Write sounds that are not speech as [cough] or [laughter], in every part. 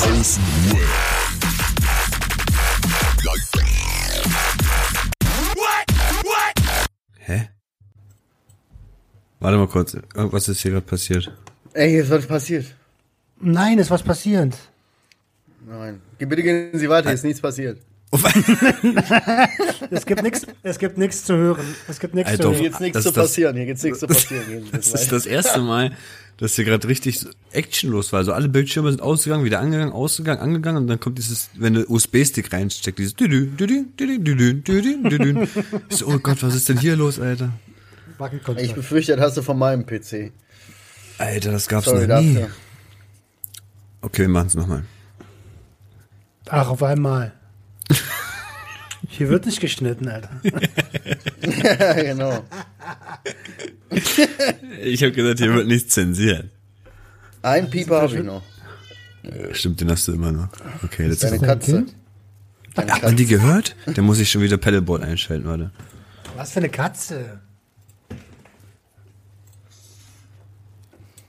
Außen Web. Hä? Warte mal kurz, irgendwas ist hier gerade passiert. Ey, hier ist was passiert. Nein, ist was passiert. Nein. Bitte gehen Sie weiter, hier ist nichts passiert. [laughs] Es gibt nichts, es gibt nichts zu hören. Es gibt nichts Alter, zu Hier hören. geht's nichts Das zu das- passieren, hier geht's nichts zu passieren. Das weiter. ist das erste Mal, dass hier gerade richtig actionlos war. Also alle Bildschirme sind ausgegangen, wieder angegangen, ausgegangen, angegangen und dann kommt dieses, wenn du USB-Stick reinsteckst, dieses düdü, düdü, düdü, düdü, düdü, düdü. Ich so, oh Gott, was ist denn hier los, Alter? Ich befürchte, das hast du von meinem PC. Alter, das gab's Sorry noch nie. dafür. Okay, wir machen's nochmal. Ach, auf einmal. [laughs] Hier wird nicht geschnitten, Alter. Ja, genau. Ich habe gesagt, hier wird nichts zensiert. Ein Pieper habe ich noch. Stimmt, den hast du immer noch. Okay, das ist. dein Katze. Kind? Deine Hat man die gehört? Dann muss ich schon wieder Paddleboard einschalten, warte. Was für eine Katze?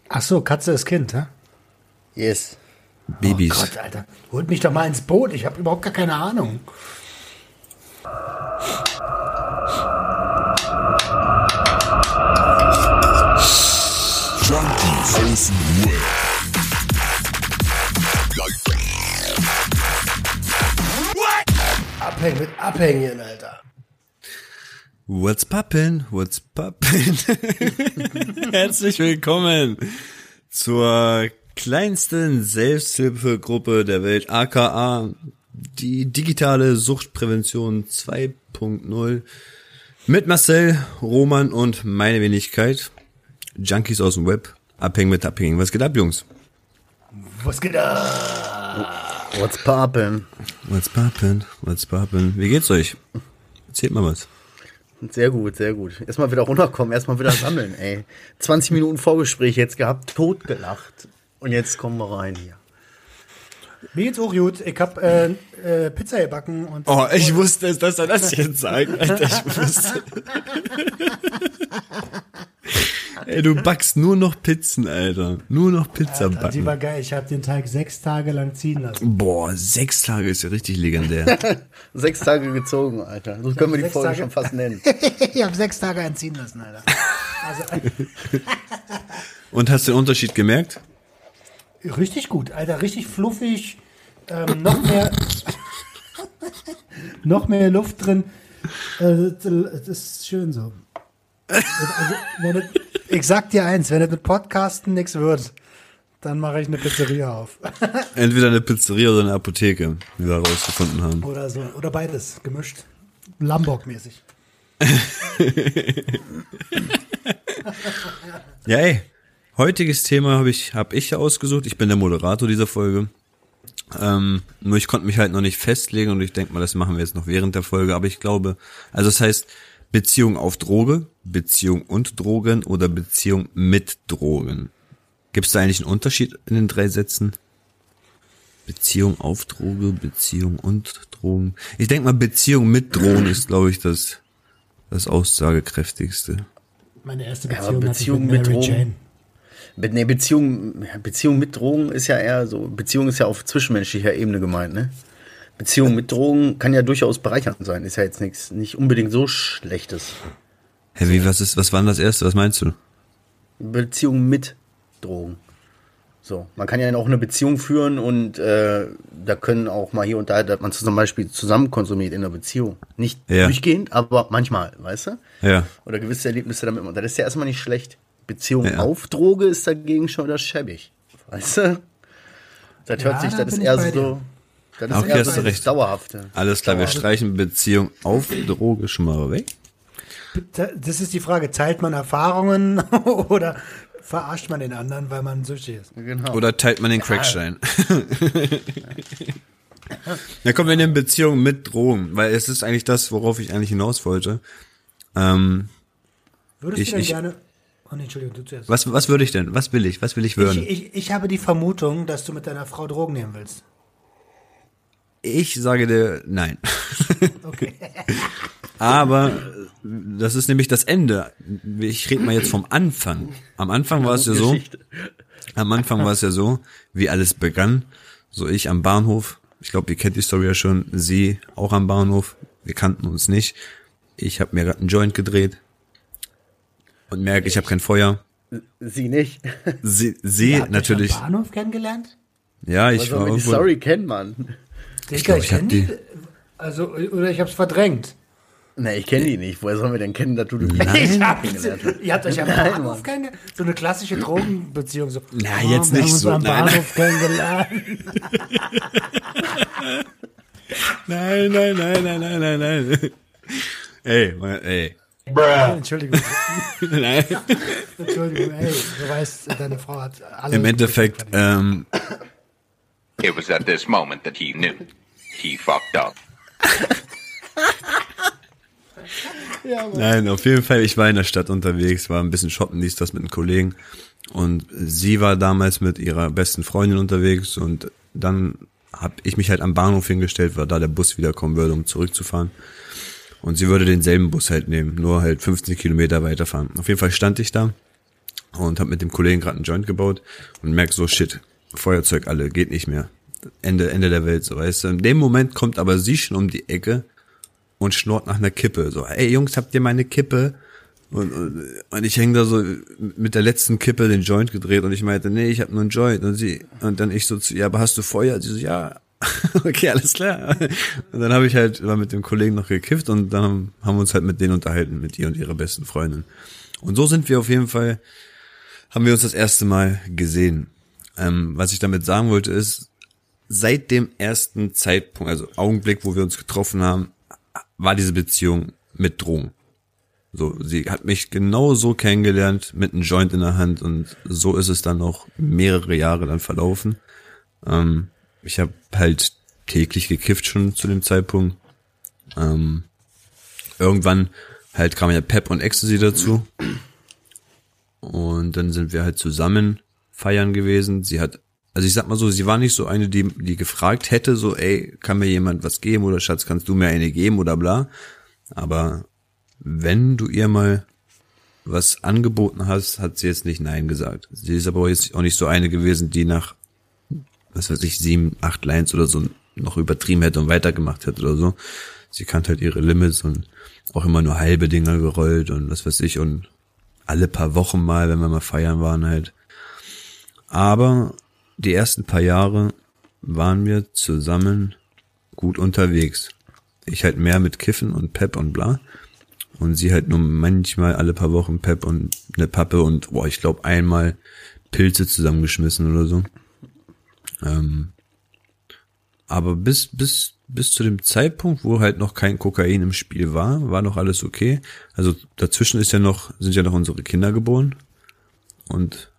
Ach so, Katze ist Kind, hä? Yes. Babys. Oh Gott, Alter. Holt mich doch mal ins Boot. Ich habe überhaupt gar keine Ahnung. Junkies. Abhängen mit Abhängen, Alter. What's poppin'? What's poppin'? [laughs] Herzlich willkommen zur kleinsten Selbsthilfegruppe der Welt, aka die digitale Suchtprävention 2.0 mit Marcel, Roman und meine Wenigkeit. Junkies aus dem Web, abhängen mit abhängen. Was geht ab, Jungs? Was geht ab? What's poppin'? What's poppin'? What's poppin'? Wie geht's euch? Erzählt mal was. Sehr gut, sehr gut. Erstmal wieder runterkommen, erstmal wieder sammeln, ey. 20 Minuten Vorgespräch jetzt gehabt, totgelacht. Und jetzt kommen wir rein hier. Mir geht's auch gut. Ich hab äh, äh, Pizza gebacken und. Oh, ich wusste, dass er das jetzt sagt. Alter, ich wusste. Ey, du backst nur noch Pizzen, Alter. Nur noch Pizza Alter, die war backen. geil. Ich habe den Teig sechs Tage lang ziehen lassen. Boah, sechs Tage ist ja richtig legendär. [laughs] Sechs Tage gezogen, Alter. So können wir die Folge Tage. schon fast nennen. [laughs] ich habe sechs Tage entziehen lassen, Alter. [laughs] Also, Und hast du den Unterschied gemerkt? Richtig gut, Alter. Richtig fluffig. Ähm, noch mehr. noch mehr Luft drin. Äh, das ist schön so. Also, wenn es, ich sag dir eins, wenn es mit Podcasten nichts wird, dann mache ich eine Pizzeria auf. Entweder eine Pizzeria oder eine Apotheke, wie wir herausgefunden haben. Oder so. Oder beides, gemischt. Lamborg-mäßig. [laughs] Ja, ey. Heutiges Thema habe ich, hab ich ausgesucht. Ich bin der Moderator dieser Folge. Ähm, nur ich konnte mich halt noch nicht festlegen und ich denke mal, das machen wir jetzt noch während der Folge. Aber ich glaube, also das heißt Beziehung auf Droge, Beziehung und Drogen oder Beziehung mit Drogen. Gibt es da eigentlich einen Unterschied in den drei Sätzen? Beziehung auf Droge, Beziehung und Drogen. Ich denke mal, Beziehung mit Drogen ist, glaube ich, das, das aussagekräftigste. Meine erste Beziehung, Beziehung hatte ich mit mit Mary Drogen- Jane. Nee, Beziehung, Beziehung mit Drogen ist ja eher so, Beziehung ist ja auf zwischenmenschlicher Ebene gemeint, ne? Beziehung mit Drogen kann ja durchaus bereichernd sein, ist ja jetzt nichts, nicht unbedingt so Schlechtes. Hä, wie, was ist, was war denn das erste? Was meinst du? Beziehung mit Drogen. So, man kann ja auch eine Beziehung führen und äh, da können auch mal hier und da, dass man zum Beispiel zusammen konsumiert in einer Beziehung. Nicht Ja. durchgehend, aber manchmal, weißt du? Ja. Oder gewisse Erlebnisse damit. Das ist ja erstmal nicht schlecht. Beziehung Ja. auf Droge ist dagegen schon wieder schäbig. Weißt du? Das hört Ja, sich, da das ist eher so. Das ist Okay, eher so recht. Dauerhafte. Alles klar, wir streichen Beziehung auf Droge schon mal weg. Das ist die Frage, teilt man Erfahrungen [laughs] oder verarscht man den anderen, weil man süchtig ist? Genau. Oder teilt man den Crackstein? [laughs] Ja, komm, wir nehmen Beziehung mit Drogen, weil es ist eigentlich das, worauf ich eigentlich hinaus wollte. Ähm, Würdest Ich- du denn ich- gerne... Oh nee, Entschuldigung, du zuerst. was, was würde ich denn? Was will ich? Was will ich würden? Ich, ich, ich habe die Vermutung, dass du mit deiner Frau Drogen nehmen willst. Ich sage dir nein. Okay. [laughs] Aber das ist nämlich das Ende. Ich rede mal jetzt vom Anfang. Am Anfang war es ja so, am Anfang war es ja so, wie alles begann. So ich am Bahnhof. Ich glaube, ihr kennt die Story ja schon. Sie auch am Bahnhof. Wir kannten uns nicht. Ich habe mir gerade einen Joint gedreht und merke, ich habe kein Feuer. Sie nicht. Sie, sie Habt ihr natürlich. am Bahnhof kennengelernt? Ja, Ich ich soll war irgendwo. Story kennen, Mann. Digga, glaub, ich, ich hab kenn die. Also, oder ich hab's verdrängt. Nee, ich kenne die nicht. Woher sollen wir denn kennen, dass du die Ich hab, hast? ihr habt euch am Nein, Bahnhof Mann. kennengelernt? So eine klassische Drogenbeziehung. So, Na, oh, jetzt wir nicht haben uns so. am Nein, Bahnhof kennengelernt. [laughs] Nein, nein, nein, nein, nein, nein, nein. Ey, mal- ey. Entschuldigung, [laughs] Nein. Entschuldigung, ey, du weißt, deine Frau hat alle. Im Endeffekt, ähm, It was at this moment that he knew. He fucked up. Nein, auf jeden Fall, ich war in der Stadt unterwegs, war ein bisschen shoppen, dies, das mit einem Kollegen. Und sie war damals mit ihrer besten Freundin unterwegs und dann habe ich mich halt am Bahnhof hingestellt, weil da der Bus wiederkommen würde, um zurückzufahren. Und sie würde denselben Bus halt nehmen, nur halt 15 Kilometer weiterfahren. Auf jeden Fall stand ich da und habe mit dem Kollegen gerade einen Joint gebaut und merk so, shit, Feuerzeug alle, geht nicht mehr. Ende, Ende der Welt, so weißt du. In dem Moment kommt aber sie schon um die Ecke und schnurrt nach einer Kippe. So, ey Jungs, habt ihr meine Kippe? Und, und, und ich hänge da so mit der letzten Kippe den Joint gedreht und ich meinte, nee, ich habe nur einen Joint. Und sie, und dann ich so zu, ja, aber hast du Feuer? Sie so, ja, [laughs] okay, alles klar. Und dann habe ich halt war mit dem Kollegen noch gekifft und dann haben, wir uns halt mit denen unterhalten, mit ihr und ihrer besten Freundin. Und so sind wir auf jeden Fall, haben wir uns das erste Mal gesehen. Ähm, was ich damit sagen wollte ist, seit dem ersten Zeitpunkt, also Augenblick, wo wir uns getroffen haben, war diese Beziehung mit Drogen. So, sie hat mich genau so kennengelernt, mit einem Joint in der Hand und so ist es dann noch mehrere Jahre dann verlaufen. Ähm, ich habe halt täglich gekifft schon zu dem Zeitpunkt. Ähm, irgendwann halt kam ja Pep und Ecstasy dazu. Und dann sind wir halt zusammen feiern gewesen. Sie hat, also ich sag mal so, sie war nicht so eine, die, die gefragt hätte, so, ey, kann mir jemand was geben oder Schatz, kannst du mir eine geben oder bla. Aber wenn du ihr mal was angeboten hast, hat sie jetzt nicht Nein gesagt. Sie ist aber jetzt auch nicht so eine gewesen, die nach, was weiß ich, sieben, acht Lines oder so noch übertrieben hätte und weitergemacht hätte oder so. Sie kannte halt ihre Limits und auch immer nur halbe Dinger gerollt und was weiß ich und alle paar Wochen mal, wenn wir mal feiern waren halt. Aber die ersten paar Jahre waren wir zusammen gut unterwegs. Ich halt mehr mit Kiffen und Pep und bla. Und sie halt nur manchmal alle paar Wochen Pep und eine Pappe und boah, ich glaube einmal Pilze zusammengeschmissen oder so. Ähm, aber bis, bis, bis zu dem Zeitpunkt, wo halt noch kein Kokain im Spiel war, war noch alles okay. Also dazwischen ist ja noch, sind ja noch unsere Kinder geboren. Und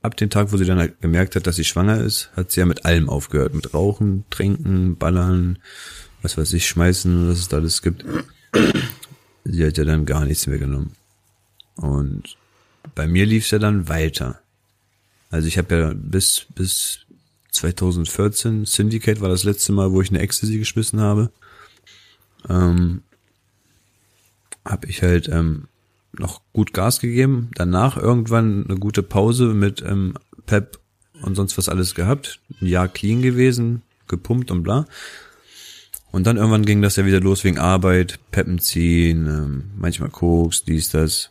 ab dem Tag, wo sie dann halt gemerkt hat, dass sie schwanger ist, hat sie ja mit allem aufgehört. Mit Rauchen, Trinken, Ballern, was weiß ich, Schmeißen, was es da alles gibt. Sie hat ja dann gar nichts mehr genommen. Und bei mir lief es ja dann weiter. Also ich habe ja bis, bis 2014, Syndicate war das letzte Mal, wo ich eine Ecstasy geschmissen habe. Ähm, habe ich halt ähm, noch gut Gas gegeben. Danach irgendwann eine gute Pause mit ähm, Pep und sonst was alles gehabt. Ein Jahr clean gewesen, gepumpt und bla. Und dann irgendwann ging das ja wieder los wegen Arbeit, Peppen ziehen, ähm, manchmal Koks, dies, das.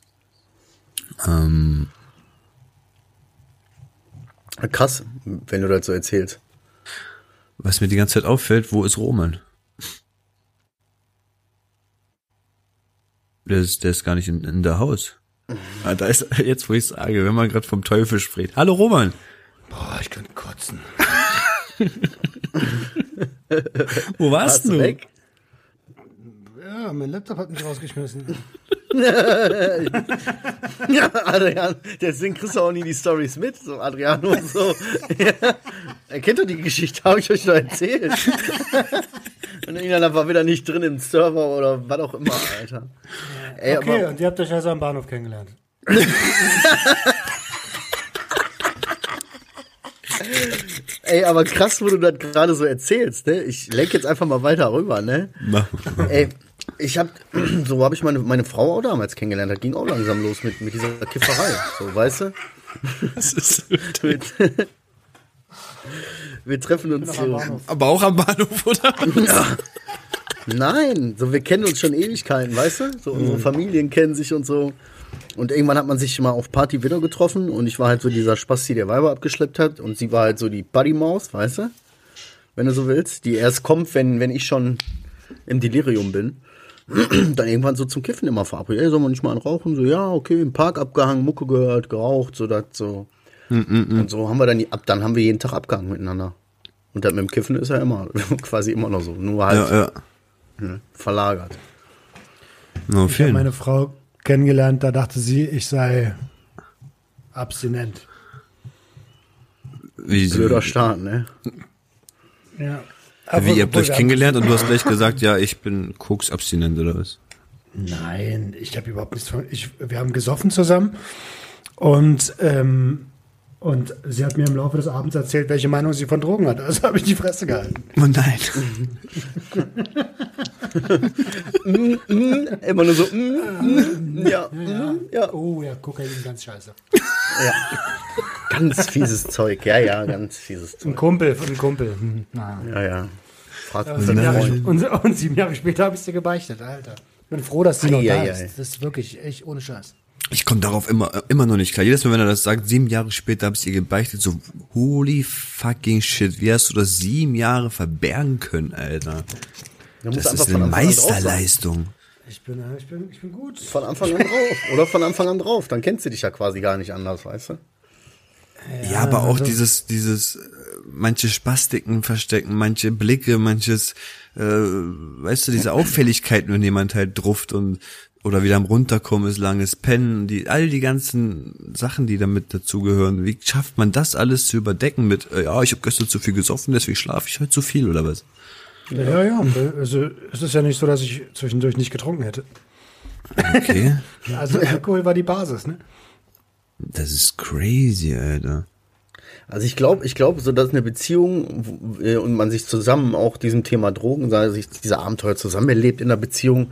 Ähm, Krass, wenn du das so erzählst. was mir die ganze Zeit auffällt, wo ist Roman? Der ist, der ist gar nicht in, in der Haus. Ah, da ist [laughs] jetzt, wo ich sage, wenn man gerade vom Teufel spricht. Hallo Roman. Boah, ich könnte kotzen. [laughs] Wo warst Warst du weg? Ja, mein Laptop hat mich rausgeschmissen. [laughs] Ja, Adrian, deswegen kriegst du auch nie die Stories mit, so Adriano und so. Ja. [laughs] Er kennt doch die Geschichte, habe ich euch doch erzählt. [laughs] Und irgendeiner war wieder nicht drin im Server oder was auch immer, Alter. Ey, Okay, aber und ihr habt euch also am Bahnhof kennengelernt. [laughs] Ey, aber krass, wo du das gerade so erzählst, ne? Ich lenk jetzt einfach mal weiter rüber, ne? Mach. Ey, ich hab, [clears throat] so habe ich meine, meine Frau auch damals kennengelernt. Das ging auch langsam los mit, mit dieser Kifferei, so, weißt du? [laughs] Das ist Mit, [laughs] Wir treffen uns so. Aber auch am Bahnhof, oder? Nein, so wir kennen uns schon Ewigkeiten, weißt du? So unsere Familien kennen sich und so. Und irgendwann hat man sich mal auf Party wieder getroffen und ich war halt so dieser Spasti, der Weiber abgeschleppt hat und sie war halt so die Buddy-Maus, weißt du? Wenn du so willst, die erst kommt, wenn, wenn ich schon im Delirium bin. [clears throat] Dann irgendwann so zum Kiffen immer verabredet. Ey, sollen wir nicht mal einen rauchen? So, ja, okay, im Park abgehangen, Mucke gehört, geraucht, so das so. Und so haben wir dann, die- ab dann haben wir jeden Tag abgehangen miteinander. Und das mit dem Kiffen ist ja immer, [laughs] quasi immer noch so. Nur halt Ja, ja. ne, verlagert. No, Ich habe meine Frau kennengelernt, da dachte sie, ich sei abstinent. Wie, Blöder Start, ne? Ja. Wie ihr habt euch kennengelernt und du hast gleich gesagt, ja, ich bin Koks-abstinent oder was? Nein, ich habe überhaupt nichts von. Ich, wir haben gesoffen zusammen und, ähm, und sie hat mir im Laufe des Abends erzählt, welche Meinung sie von Drogen hat. Also habe ich die Fresse gehalten. Oh nein. [laughs] Immer nur so, mm, mm, ja, mm, ja. Oh ja, Kokain, ganz scheiße. ja. Ganz fieses Zeug, ja, ja, ganz fieses Ein Zeug. Kumpel, ein Kumpel. Hm, na. Ja, ja. Fragt Und sieben, Jahre, und, und sieben Jahre später habe ich sie gebeichtet, Alter. Ich bin froh, dass sie noch da ist. Das ist wirklich echt ohne Scheiß. Ich komme darauf immer, immer noch nicht klar. Jedes Mal, wenn er das sagt, sieben Jahre später hab's ihr gebeichtet, so, holy fucking shit, wie hast du das sieben Jahre verbergen können, Alter? Das ist eine. Meisterleistung. Ich bin, äh, ich bin, ich bin gut. Von Anfang an drauf. Oder von Anfang an drauf. Dann kennst du dich ja quasi gar nicht anders, weißt du? Ja, aber auch also- dieses, dieses, äh, manche Spastiken verstecken, manche Blicke, manches, äh, weißt du, diese Auffälligkeiten, wenn jemand halt druft und oder wieder am runterkommen ist, langes Pennen, die, all die ganzen Sachen, die damit dazugehören. Wie schafft man das alles zu überdecken mit, äh, ja, ich habe gestern zu viel gesoffen, deswegen schlafe ich heute zu viel oder was? Ja, ja. Also es ist ja nicht so, dass ich zwischendurch nicht getrunken hätte. Okay, [laughs] Also Alkohol war die Basis, ne? das ist crazy, Alter. Also ich glaube, ich glaube, so dass eine Beziehung äh, und man sich zusammen auch diesem Thema Drogen, sei sich diese Abenteuer zusammen erlebt in der Beziehung,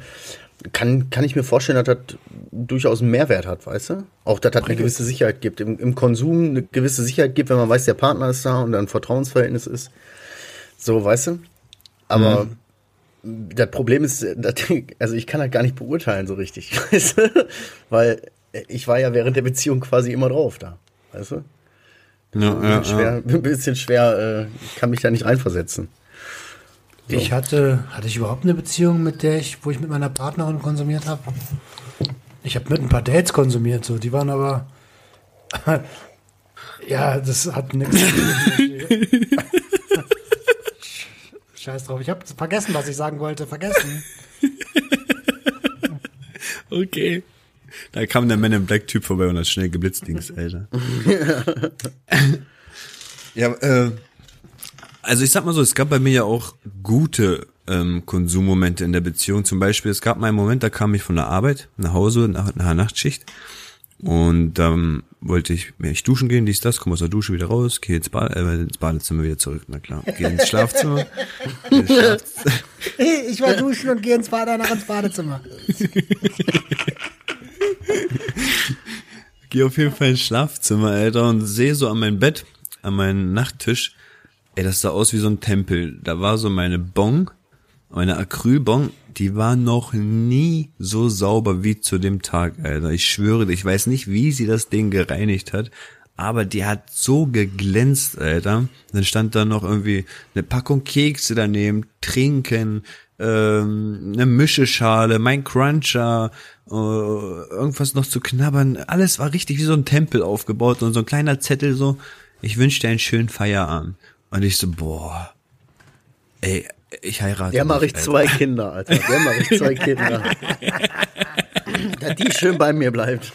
kann, kann ich mir vorstellen, dass das durchaus einen Mehrwert hat, weißt du? Auch, dass das eine gewisse Sicherheit gibt, im, im Konsum eine gewisse Sicherheit gibt, wenn man weiß, der Partner ist da und ein Vertrauensverhältnis ist. So, weißt du? Aber das Problem ist, dass, also ich kann das gar nicht beurteilen so richtig, [laughs] weißt du? Weil ich war ja während der Beziehung quasi immer drauf da, weißt du? Ja, Ein ja, bisschen schwer, ein [laughs] bisschen schwer äh, kann mich da nicht reinversetzen. Ich hatte, hatte ich überhaupt eine Beziehung, mit der ich, wo ich mit meiner Partnerin konsumiert habe? Ich habe mit ein paar Dates konsumiert, so, die waren aber, [laughs] ja, das hat nichts. [laughs] Scheiß drauf, ich habe vergessen, was ich sagen wollte, vergessen. Okay. Da kam der Man in Black Typ vorbei und hat schnell geblitzdings, Alter. ja, äh, also ich sag mal so, es gab bei mir ja auch gute ähm, Konsummomente in der Beziehung. Zum Beispiel, es gab mal einen Moment, da kam ich von der Arbeit nach Hause nach, einer Nachtschicht und dann wollte ich mich duschen gehen, dies, das, komme aus der Dusche wieder raus, gehe ins, ba äh, ins Badezimmer wieder zurück, na klar. Gehe ins Schlafzimmer. Geh ins Schlafzimmer. [laughs] Ich war duschen und gehe ins Bad, danach ins Badezimmer. [laughs] Geh auf jeden Fall ins Schlafzimmer, Alter, und sehe so an meinem Bett, an meinem Nachttisch, ey, das sah aus wie so ein Tempel. Da war so meine Bong, meine Acrylbong, die war noch nie so sauber wie zu dem Tag, Alter. Ich schwöre, ich weiß nicht, wie sie das Ding gereinigt hat, aber die hat so geglänzt, Alter. Dann stand da noch irgendwie eine Packung Kekse daneben, Trinken, ähm, eine Mischeschale, mein Cruncher, äh, irgendwas noch zu knabbern. Alles war richtig wie so ein Tempel aufgebaut und so ein kleiner Zettel so, ich wünsche dir einen schönen Feierabend. Und ich so, boah, ey, ich heirate Der mache ich Alter. zwei Kinder, Alter. Der mache ich zwei [laughs] Kinder. [laughs] Dass die schön bei mir bleibt.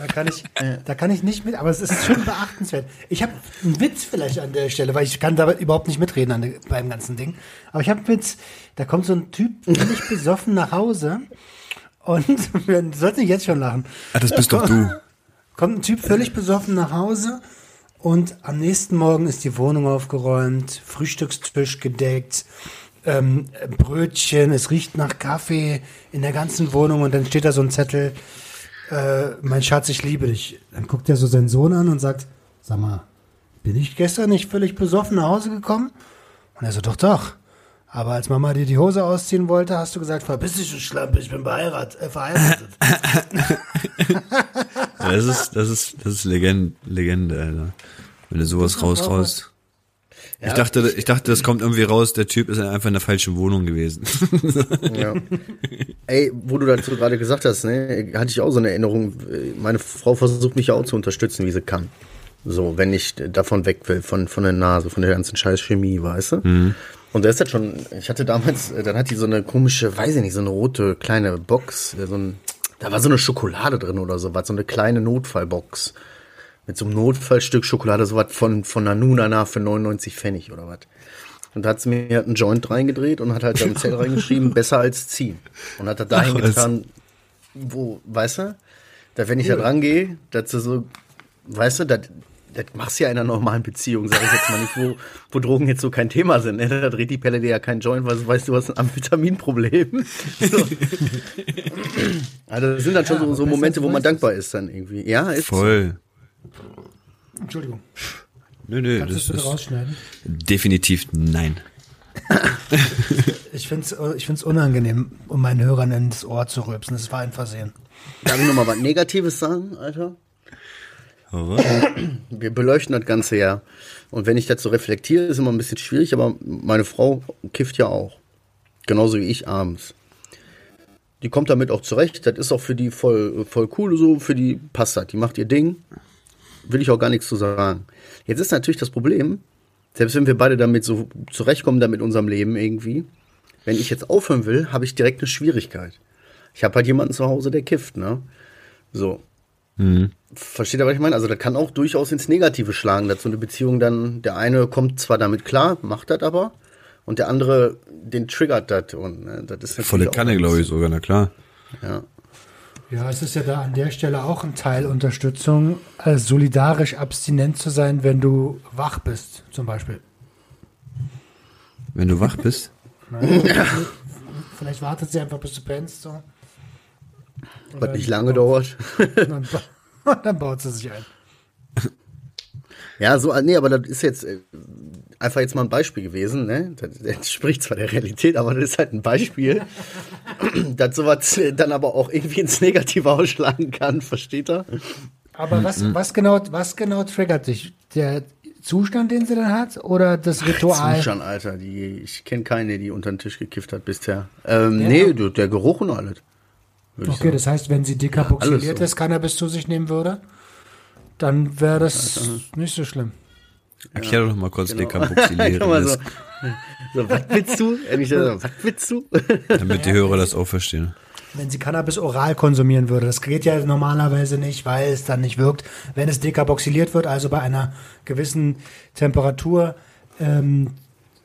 Da kann ich, da kann ich nicht mit, aber es ist schon beachtenswert. Ich habe einen Witz vielleicht an der Stelle, weil ich kann da überhaupt nicht mitreden der, beim ganzen Ding. Aber ich habe einen Witz. Da kommt so ein Typ völlig [laughs] besoffen nach Hause und [laughs] sollst nicht jetzt schon lachen. Ah, das bist doch du. Kommt ein Typ völlig besoffen nach Hause und am nächsten Morgen ist die Wohnung aufgeräumt, Frühstückstisch gedeckt, ähm, Brötchen, es riecht nach Kaffee in der ganzen Wohnung und dann steht da so ein Zettel, äh, mein Schatz, ich liebe dich. Dann guckt er so seinen Sohn an und sagt, sag mal, bin ich gestern nicht völlig besoffen nach Hause gekommen? Und er so, doch, doch. Aber als Mama dir die Hose ausziehen wollte, hast du gesagt, verpiss dich, du Schlampe, ich bin beheirat, äh, verheiratet. [laughs] Das ist, das ist, das ist Legende, Legende, Alter. Wenn du sowas raus, raus. Ich dachte, ich dachte, das kommt irgendwie raus, der Typ ist einfach in der falschen Wohnung gewesen. Ja. Ey, wo du dazu gerade gesagt hast, ne, hatte ich auch so eine Erinnerung. Meine Frau versucht mich ja auch zu unterstützen, wie sie kann. So, wenn ich davon weg will, von, von der Nase, von der ganzen scheiß Chemie, weißt du? Und da ist das schon, ich hatte damals, äh, dann hat die so eine komische, weiß ich nicht, so eine rote kleine Box, äh, so ein, da war so eine Schokolade drin oder so was, so eine kleine Notfallbox. Mit so einem Notfallstück Schokolade, so was von, von Nanunana für 99 Pfennig oder was. Und da hat sie mir einen Joint reingedreht und hat halt da im Zell [laughs] reingeschrieben, besser als ziehen. Und hat das dahin Ach, was. getan, wo, weißt du, da wenn ich da dran gehe, dass du so, weißt du, das, das machst du ja in einer normalen Beziehung, sag ich jetzt mal nicht, wo, wo Drogen jetzt so kein Thema sind. Ne? Da dreht die Pelle dir ja kein Joint, weil du weißt, du hast ein Amphetaminproblem. [laughs] So. [laughs] Also das sind dann schon Ja, so, so Momente, wo man dankbar ist dann irgendwie. Ja, ist Voll. Entschuldigung, Nö, nö, kannst du das rausschneiden? definitiv nein. Ich finde es ich find's unangenehm, um meinen Hörern ins Ohr zu rülpsen. Das war ein Versehen. Darf ich noch mal was Negatives sagen, Alter? Aber [clears throat] Wir beleuchten das Ganze ja. Und wenn ich das so reflektiere, ist immer ein bisschen schwierig, aber meine Frau kifft ja auch. Genauso wie ich abends. Die kommt damit auch zurecht. Das ist auch für die voll, voll cool so. Für die passt das. Die macht ihr Ding. Will ich auch gar nichts zu sagen. Jetzt ist natürlich das Problem, selbst wenn wir beide damit so zurechtkommen, da mit unserem Leben irgendwie, wenn ich jetzt aufhören will, habe ich direkt eine Schwierigkeit. Ich habe halt jemanden zu Hause, der kifft, ne? So. Versteht ihr, was ich meine? Also das kann auch durchaus ins Negative schlagen, dass so eine Beziehung dann, der eine kommt zwar damit klar, macht das aber, und der andere, den triggert das. Und ne, das ist volle Kanne, glaube ich sogar, na klar. Ja. Ja, es ist ja da an der Stelle auch ein Teil Unterstützung, also solidarisch abstinent zu sein, wenn du wach bist, zum Beispiel. Wenn du wach bist. [laughs] Vielleicht wartet sie einfach, bis du pennst. So. Was nicht lange dauert. [laughs] Und dann, und dann baut sie sich ein. Ja, so, nee, aber das ist jetzt äh, einfach jetzt mal ein Beispiel gewesen, ne? Das, entspricht zwar der Realität, aber das ist halt ein Beispiel, [laughs] dass sowas dann aber auch irgendwie ins Negative ausschlagen kann, versteht er? Aber was, was, genau, was genau triggert dich? Der Zustand, den sie dann hat? Oder das Ritual? Zustand, Alter, die, ich kenne keine, die unter den Tisch gekifft hat bisher. Ähm, nee, du, der Geruch und alles. Okay, das heißt, wenn sie dekarboxyliertes Alles so. Cannabis zu sich nehmen würde, dann wäre das nicht so schlimm. Erklär doch mal kurz Genau. dekarboxylieren, [laughs] so, so, was willst du? Ehrlich gesagt, was willst du? damit die Hörer das auch verstehen. Wenn sie Cannabis oral konsumieren würde, das geht ja normalerweise nicht, weil es dann nicht wirkt. Wenn es dekarboxyliert wird, also bei einer gewissen Temperatur ähm,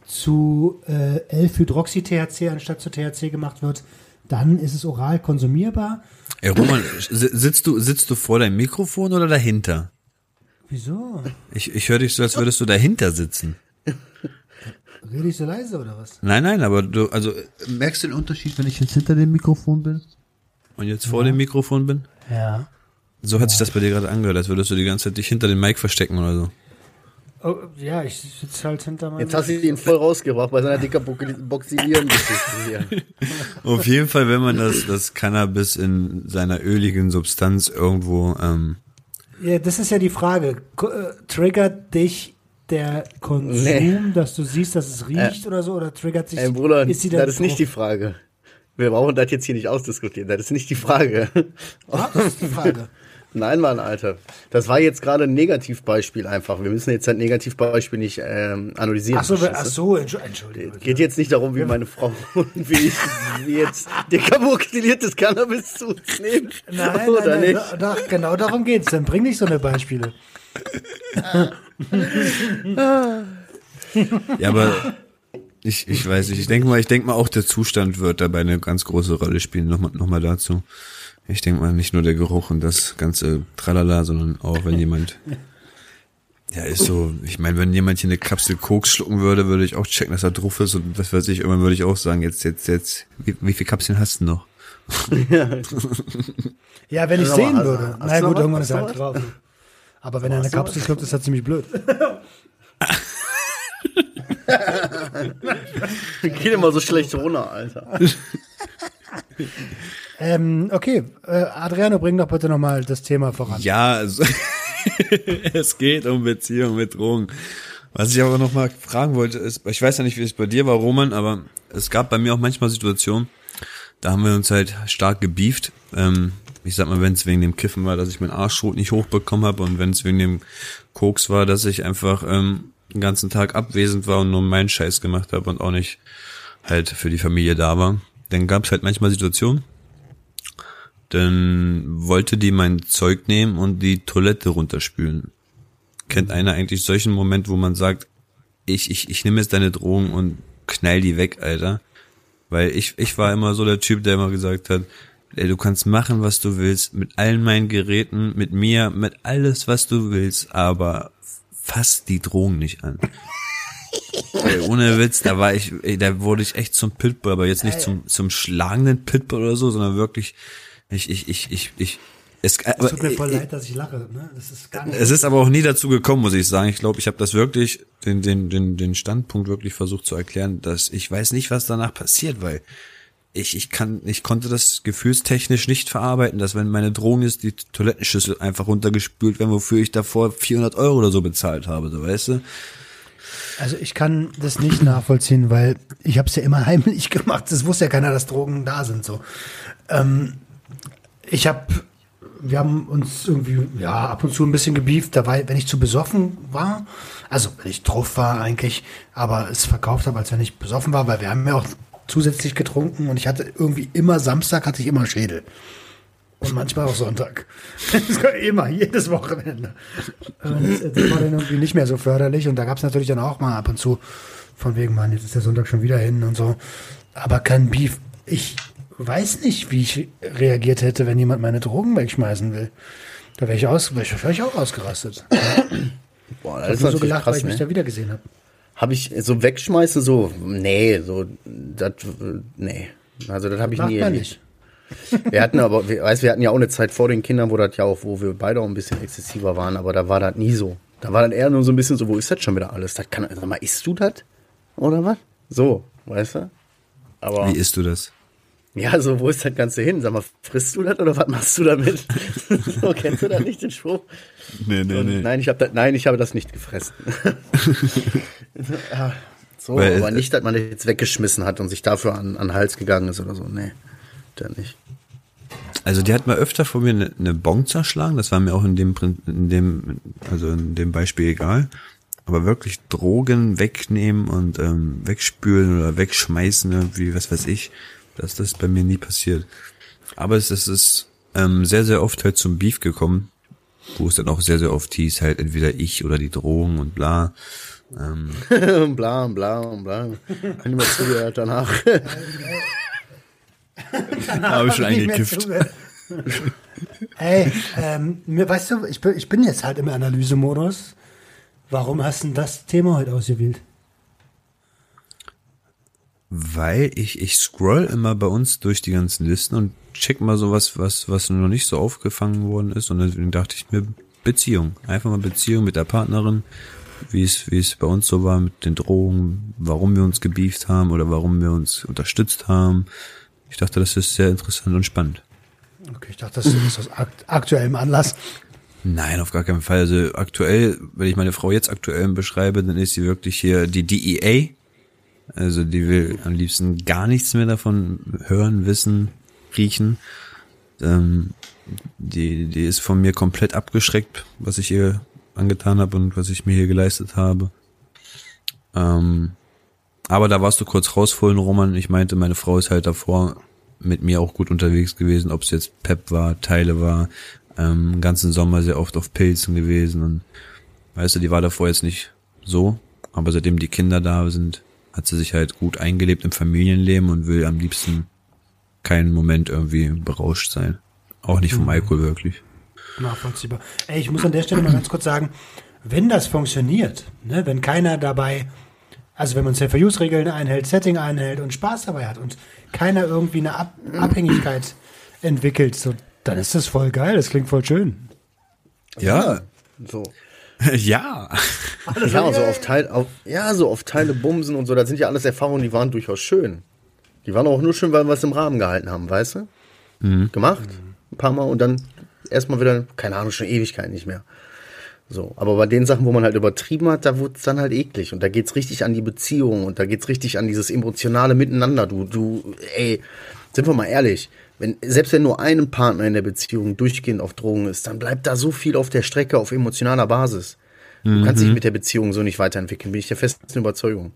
zu äh, 11-Hydroxy-THC anstatt zu THC gemacht wird, dann ist es oral konsumierbar. Ey, Roman, si- sitzt du, sitzt du vor deinem Mikrofon oder dahinter? Wieso? Ich, ich höre dich so, als würdest du dahinter sitzen. Rede ich so leise oder was? Nein, nein, aber du, also, merkst du den Unterschied, wenn ich jetzt hinter dem Mikrofon bin? Und jetzt vor dem Mikrofon bin? Ja. So hat sich das bei dir gerade angehört, als würdest du die ganze Zeit dich hinter dem Mic verstecken oder so. Oh, ja, ich sitze halt hinter meinem. Jetzt hast du ihn voll rausgebracht bei seiner dicker Boxilieren-Geschichte hier. [laughs] Auf jeden Fall, wenn man das, das Cannabis in seiner öligen Substanz irgendwo, ähm, Ja, das ist ja die Frage. Äh, Triggert dich der Konsum, Nee. dass du siehst, dass es riecht oder so, oder triggert sich Ey, Bruder, ist sie das ist nicht die Frage. Wir brauchen das jetzt hier nicht ausdiskutieren. Das ist nicht die Frage. Das ist die Frage. [laughs] Nein, Mann, Alter. Das war jetzt gerade ein Negativbeispiel einfach. Wir müssen jetzt ein Negativbeispiel nicht ähm, analysieren. Ach so, ach so, Entschu- Entschuldigung. Geht jetzt nicht darum, wie meine Frau [laughs] und wie ich wie jetzt dekarboxyliertes Cannabis zu uns nehmen. Nein, oder nein, nein, nicht? doch, genau darum geht's. Dann bring nicht so eine Beispiele. [laughs] ja, aber ich, ich weiß nicht, ich denke mal, ich denke mal auch der Zustand wird dabei eine ganz große Rolle spielen. Nochmal, nochmal dazu. Ich denke mal nicht nur der Geruch und das ganze Tralala, sondern auch wenn jemand, [laughs] ja, ist so, ich meine, wenn jemand hier eine Kapsel Koks schlucken würde, würde ich auch checken, dass er drauf ist und was weiß ich, irgendwann würde ich auch sagen, jetzt, jetzt, jetzt, wie, wie viele Kapseln hast du noch? Ja, wenn ich Aber sehen würde. Na noch gut, was? irgendwann ist er halt drauf. Aber wenn er eine Kapsel schluckt, ist das ziemlich blöd. [laughs] Geht immer so schlecht runter, Alter. [laughs] Ähm, okay, äh, Adriano, bring doch bitte nochmal das Thema voran. Ja, also, [laughs] es geht um Beziehung mit Drogen. Was ich aber noch mal fragen wollte, ist, ich weiß ja nicht, wie es bei dir war, Roman, aber es gab bei mir auch manchmal Situationen, da haben wir uns halt stark gebieft. Ähm, ich sag mal, wenn es wegen dem Kiffen war, dass ich meinen Arschrot nicht hochbekommen habe und wenn es wegen dem Koks war, dass ich einfach ähm, den ganzen Tag abwesend war und nur meinen Scheiß gemacht habe und auch nicht halt für die Familie da war. Dann gab es halt manchmal Situationen, dann wollte die mein Zeug nehmen und die Toilette runterspülen. Kennt einer eigentlich solchen Moment, wo man sagt, ich, ich, ich nehme jetzt deine Drohung und knall die weg, Alter? Weil ich, ich war immer so der Typ, der immer gesagt hat, ey, du kannst machen, was du willst, mit allen meinen Geräten, mit mir, mit alles, was du willst, aber fass die Drohung nicht an. Ey, ohne Witz, da war ich, ey, da wurde ich echt zum Pitbull, aber jetzt nicht zum, zum schlagenden Pitbull oder so, sondern wirklich, ich, ich, ich, ich, ich, es, Es aber, tut mir voll ich- leid, dass ich lache. Ne? Das ist gar nicht. es ist aber auch nie dazu gekommen, muss ich sagen. Ich glaube, ich habe das wirklich, den, den, den, den Standpunkt wirklich versucht zu erklären, dass ich weiß nicht, was danach passiert, weil ich, ich kann, ich konnte das gefühlstechnisch nicht verarbeiten, dass wenn meine Drohung ist, die Toilettenschüssel einfach runtergespült werden, wofür ich davor 400 Euro oder so bezahlt habe, so weißt du? Also ich kann das nicht nachvollziehen, weil ich habe es ja immer [laughs] heimlich gemacht. Es wusste ja keiner, dass Drogen da sind. So, ähm, ich habe, wir haben uns irgendwie ja ab und zu ein bisschen gebieft. Dabei, wenn ich zu besoffen war, also wenn ich drauf war eigentlich, aber es verkauft habe, als wenn ich besoffen war, weil wir haben ja auch zusätzlich getrunken und ich hatte irgendwie immer Samstag hatte ich immer Schädel. Und manchmal auch Sonntag. [laughs] Das war immer, jedes Wochenende. Und das war dann irgendwie nicht mehr so förderlich. Und da gab es natürlich dann auch mal ab und zu von wegen, Mann, jetzt ist der Sonntag schon wieder hin und so. Aber kein Beef. Ich weiß nicht, wie ich reagiert hätte, wenn jemand meine Drogen wegschmeißen will. Da wäre ich, aus, wär ich wahrscheinlich auch ausgerastet. Boah, Ich das habe ist nur so gelacht, weil krass, ich mich ne? da wieder gesehen habe. Habe ich so wegschmeißen, so, nee, so, das, nee. Also das habe ich Macht nie erlebt. nicht. Wir hatten aber, wir, weißt, wir hatten ja auch eine Zeit vor den Kindern, wo das ja auch, wo wir beide auch ein bisschen exzessiver waren, aber da war das nie so. Da war dann eher nur so ein bisschen so, wo ist das schon wieder alles? Das kann, sag mal, isst du das? Oder was? So, weißt du? Aber, Wie isst du das? Ja, so, wo ist das Ganze hin? Sag mal, frisst du das oder was machst du damit? [laughs] so, kennst du da nicht den Spruch? Nee, nee, Und Nein, ich habe das, nein, ich habe das nicht gefressen. [laughs] so, Weil, aber äh, nicht, dass man das jetzt weggeschmissen hat und sich dafür an, an den Hals gegangen ist oder so. Nee, dann nicht. Also die hat mal öfter vor mir eine, eine Bon zerschlagen, das war mir auch in dem, in dem, also in dem Beispiel egal. Aber wirklich Drogen wegnehmen und ähm, wegspülen oder wegschmeißen, irgendwie, was weiß ich, dass das bei mir nie passiert. Aber es, es ist ähm, sehr, sehr oft halt zum Beef gekommen, wo es dann auch sehr, sehr oft hieß, halt entweder ich oder die Drogen und bla. Ähm, [laughs] bla, bla, bla. Hab nicht mehr zugehört danach. [laughs] habe ich schon eingekifft. zugehört. Ey, ähm, mir, weißt du, ich bin, ich bin jetzt halt im Analysemodus. Warum hast du denn das Thema heute ausgewählt? Weil ich, ich scroll immer bei uns durch die ganzen Listen und check mal sowas, was, was noch nicht so aufgefangen worden ist. Und deswegen dachte ich mir, Beziehung. Einfach mal Beziehung mit der Partnerin, wie es, wie es bei uns so war mit den Drogen, warum wir uns gebieft haben oder warum wir uns unterstützt haben. Ich dachte, das ist sehr interessant und spannend. Okay, ich dachte, das ist aus akt aktuellem Anlass. Nein, auf gar keinen Fall. Also aktuell, wenn ich meine Frau jetzt aktuell beschreibe, dann ist sie wirklich hier die DEA. Also die will am liebsten gar nichts mehr davon hören, wissen, riechen. Ähm, die, die ist von mir komplett abgeschreckt, was ich ihr angetan habe und was ich mir hier geleistet habe. Ähm, aber da warst du kurz rausholen, Roman. Ich meinte, meine Frau ist halt davor mit mir auch gut unterwegs gewesen, ob es jetzt Pep war, Teile war, ähm, ganzen Sommer sehr oft auf Pilzen gewesen und weißt du, die war davor jetzt nicht so, aber seitdem die Kinder da sind, hat sie sich halt gut eingelebt im Familienleben und will am liebsten keinen Moment irgendwie berauscht sein. Auch nicht vom Alkohol wirklich. Nachvollziehbar. Ey, ich muss an der Stelle mal ganz kurz sagen, wenn das funktioniert, ne, wenn keiner dabei, also wenn man Safe-Use-Regeln einhält, Setting einhält und Spaß dabei hat und keiner irgendwie eine Ab Abhängigkeit entwickelt, so, dann ist das voll geil, das klingt voll schön. Ja, So. [laughs] ja. [laughs] Ja, so auf Teil, auf, ja, so auf Teile bumsen und so, das sind ja alles Erfahrungen, die waren durchaus schön. Die waren auch nur schön, weil wir es im Rahmen gehalten haben, weißt du? Gemacht, ein paar Mal und dann erstmal wieder, keine Ahnung, schon Ewigkeit nicht mehr. So, aber bei den Sachen, wo man halt übertrieben hat, da wurde es dann halt eklig und da geht's richtig an die Beziehung und da geht's richtig an dieses emotionale Miteinander. Du, du, ey, sind wir mal ehrlich, wenn, selbst wenn nur ein Partner in der Beziehung durchgehend auf Drogen ist, dann bleibt da so viel auf der Strecke auf emotionaler Basis. Du kannst dich mit der Beziehung so nicht weiterentwickeln, bin ich der festen Überzeugung.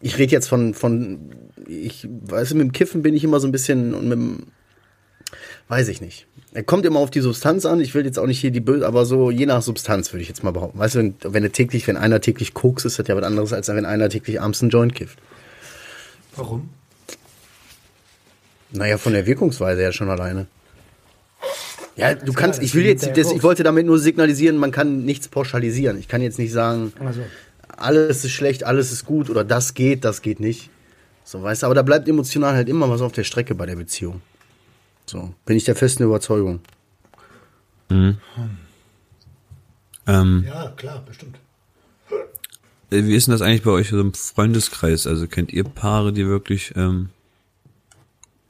Ich rede jetzt von, von, ich weiß, mit dem Kiffen bin ich immer so ein bisschen und mit dem, weiß ich nicht. Er kommt immer auf die Substanz an. Ich will jetzt auch nicht hier die böse, aber so je nach Substanz würde ich jetzt mal behaupten. Weißt du, wenn, wenn er täglich, wenn einer täglich Koks ist, hat ja was anderes, als wenn einer täglich abends einen Joint kifft. Warum? Naja, von der Wirkungsweise ja schon alleine. Ja, du kannst, ich will jetzt, das, ich wollte damit nur signalisieren, man kann nichts pauschalisieren. Ich kann jetzt nicht sagen, Also, alles ist schlecht, alles ist gut oder das geht, das geht nicht. So, weißt du, aber da bleibt emotional halt immer was auf der Strecke bei der Beziehung. So, bin ich der festen Überzeugung. Ähm, ja, klar, bestimmt. äh, wie ist denn das eigentlich bei euch so im Freundeskreis? Also kennt ihr Paare, die wirklich ähm,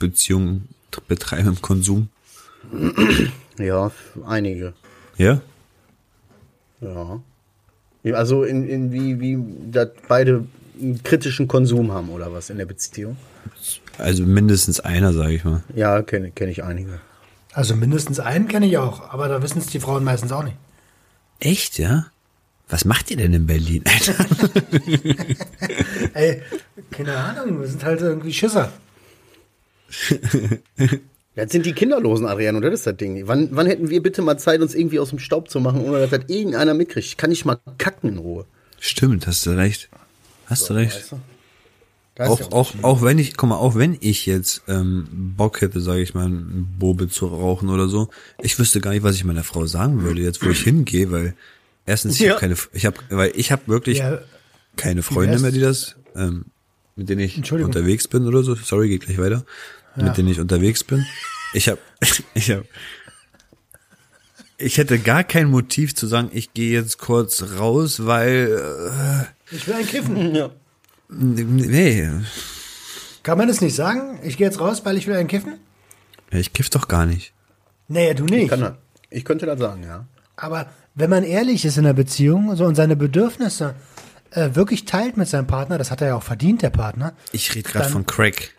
Beziehungen betreiben im Konsum? Ja, einige. Ja? Ja. Ja, Also in, in wie, wie dass beide einen kritischen Konsum haben oder was in der Beziehung? Also mindestens einer, sage ich mal. Ja, kenne kenn ich einige. Also mindestens einen kenne ich auch, aber da wissen es die Frauen meistens auch nicht. Echt, ja? Was macht ihr denn in Berlin, Alter? [laughs] Ey, keine Ahnung, wir sind halt irgendwie Schisser. [laughs] Das sind die Kinderlosen, Adrian, und das ist das Ding. Wann, wann hätten wir bitte mal Zeit, uns irgendwie aus dem Staub zu machen, ohne dass das irgendeiner mitkriegt? Ich kann nicht mal kacken in Ruhe. Stimmt, hast du recht. Hast du recht. Weißt du? Ist ja Auch, auch, auch wenn ich, guck mal, auch wenn ich jetzt ähm, Bock hätte, sage ich mal, ein Bobe zu rauchen oder so, ich wüsste gar nicht, was ich meiner Frau sagen würde, jetzt wo ich [clears throat] hingehe, weil erstens, ich Ja. habe keine, ich habe, weil ich habe wirklich Ja, keine Freunde mehr, die das, ähm, mit denen ich unterwegs bin oder so. Sorry, geht gleich weiter. Mit denen ich unterwegs bin. Ich habe, [laughs] ich habe, ich hätte gar kein Motiv zu sagen, ich gehe jetzt kurz raus, weil, ich will ein Kiffen. ja. äh, nee, Kann man das nicht sagen? Ich gehe jetzt raus, weil ich will ein Kiffen? ich kiff doch gar nicht. Nee, du nicht. Kann er. Ich könnte das sagen, ja. Aber wenn man ehrlich ist in der Beziehung so, und seine Bedürfnisse äh, wirklich teilt mit seinem Partner, das hat er ja auch verdient, der Partner. Ich rede gerade von Crack.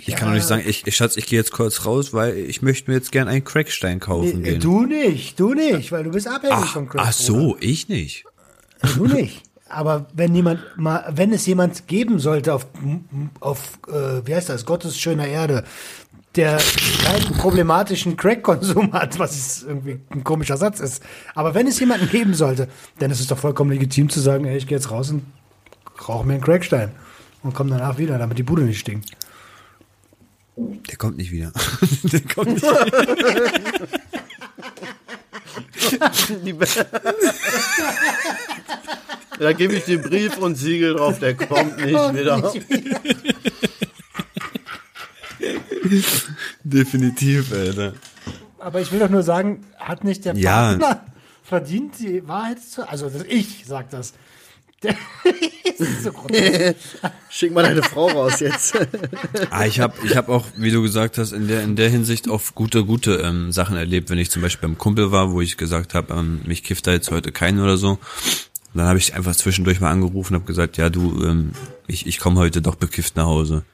Ich kann doch Ja. nicht sagen, ich, ich Schatz, ich gehe jetzt kurz raus, weil ich möchte mir jetzt gern einen Crackstein kaufen Äh, gehen. Du nicht, du nicht, weil du bist abhängig ach, von Crack. ach so, ich nicht. Bruder. Du nicht. Aber wenn jemand mal, wenn es jemand geben sollte auf, auf äh, wie heißt das, Gottes schöner Erde, der keinen problematischen Crack-Konsum hat, was irgendwie ein komischer Satz ist. Aber wenn es jemanden geben sollte, dann ist es doch vollkommen legitim zu sagen, ey, ich gehe jetzt raus und rauche mir einen Crackstein und komme danach wieder, damit die Bude nicht stinkt. Der kommt nicht wieder. [laughs] Der kommt nicht wieder. [laughs] Da gebe ich den Brief und Siegel drauf, der kommt nicht [laughs] wieder. Definitiv, Alter. Aber ich will doch nur sagen, hat nicht der Ja. Partner verdient, die Wahrheit zu. Also das- ich sag das. [laughs] So. [laughs] Schick mal deine Frau raus jetzt. [laughs] Ah, ich habe ich hab auch, wie du gesagt hast, in der in der Hinsicht auch gute gute ähm, Sachen erlebt, wenn ich zum Beispiel beim Kumpel war, wo ich gesagt habe, ähm, mich kifft da jetzt heute keinen oder so. Und dann habe ich einfach zwischendurch mal angerufen und habe gesagt, ja du, ähm, ich ich komme heute doch bekifft nach Hause.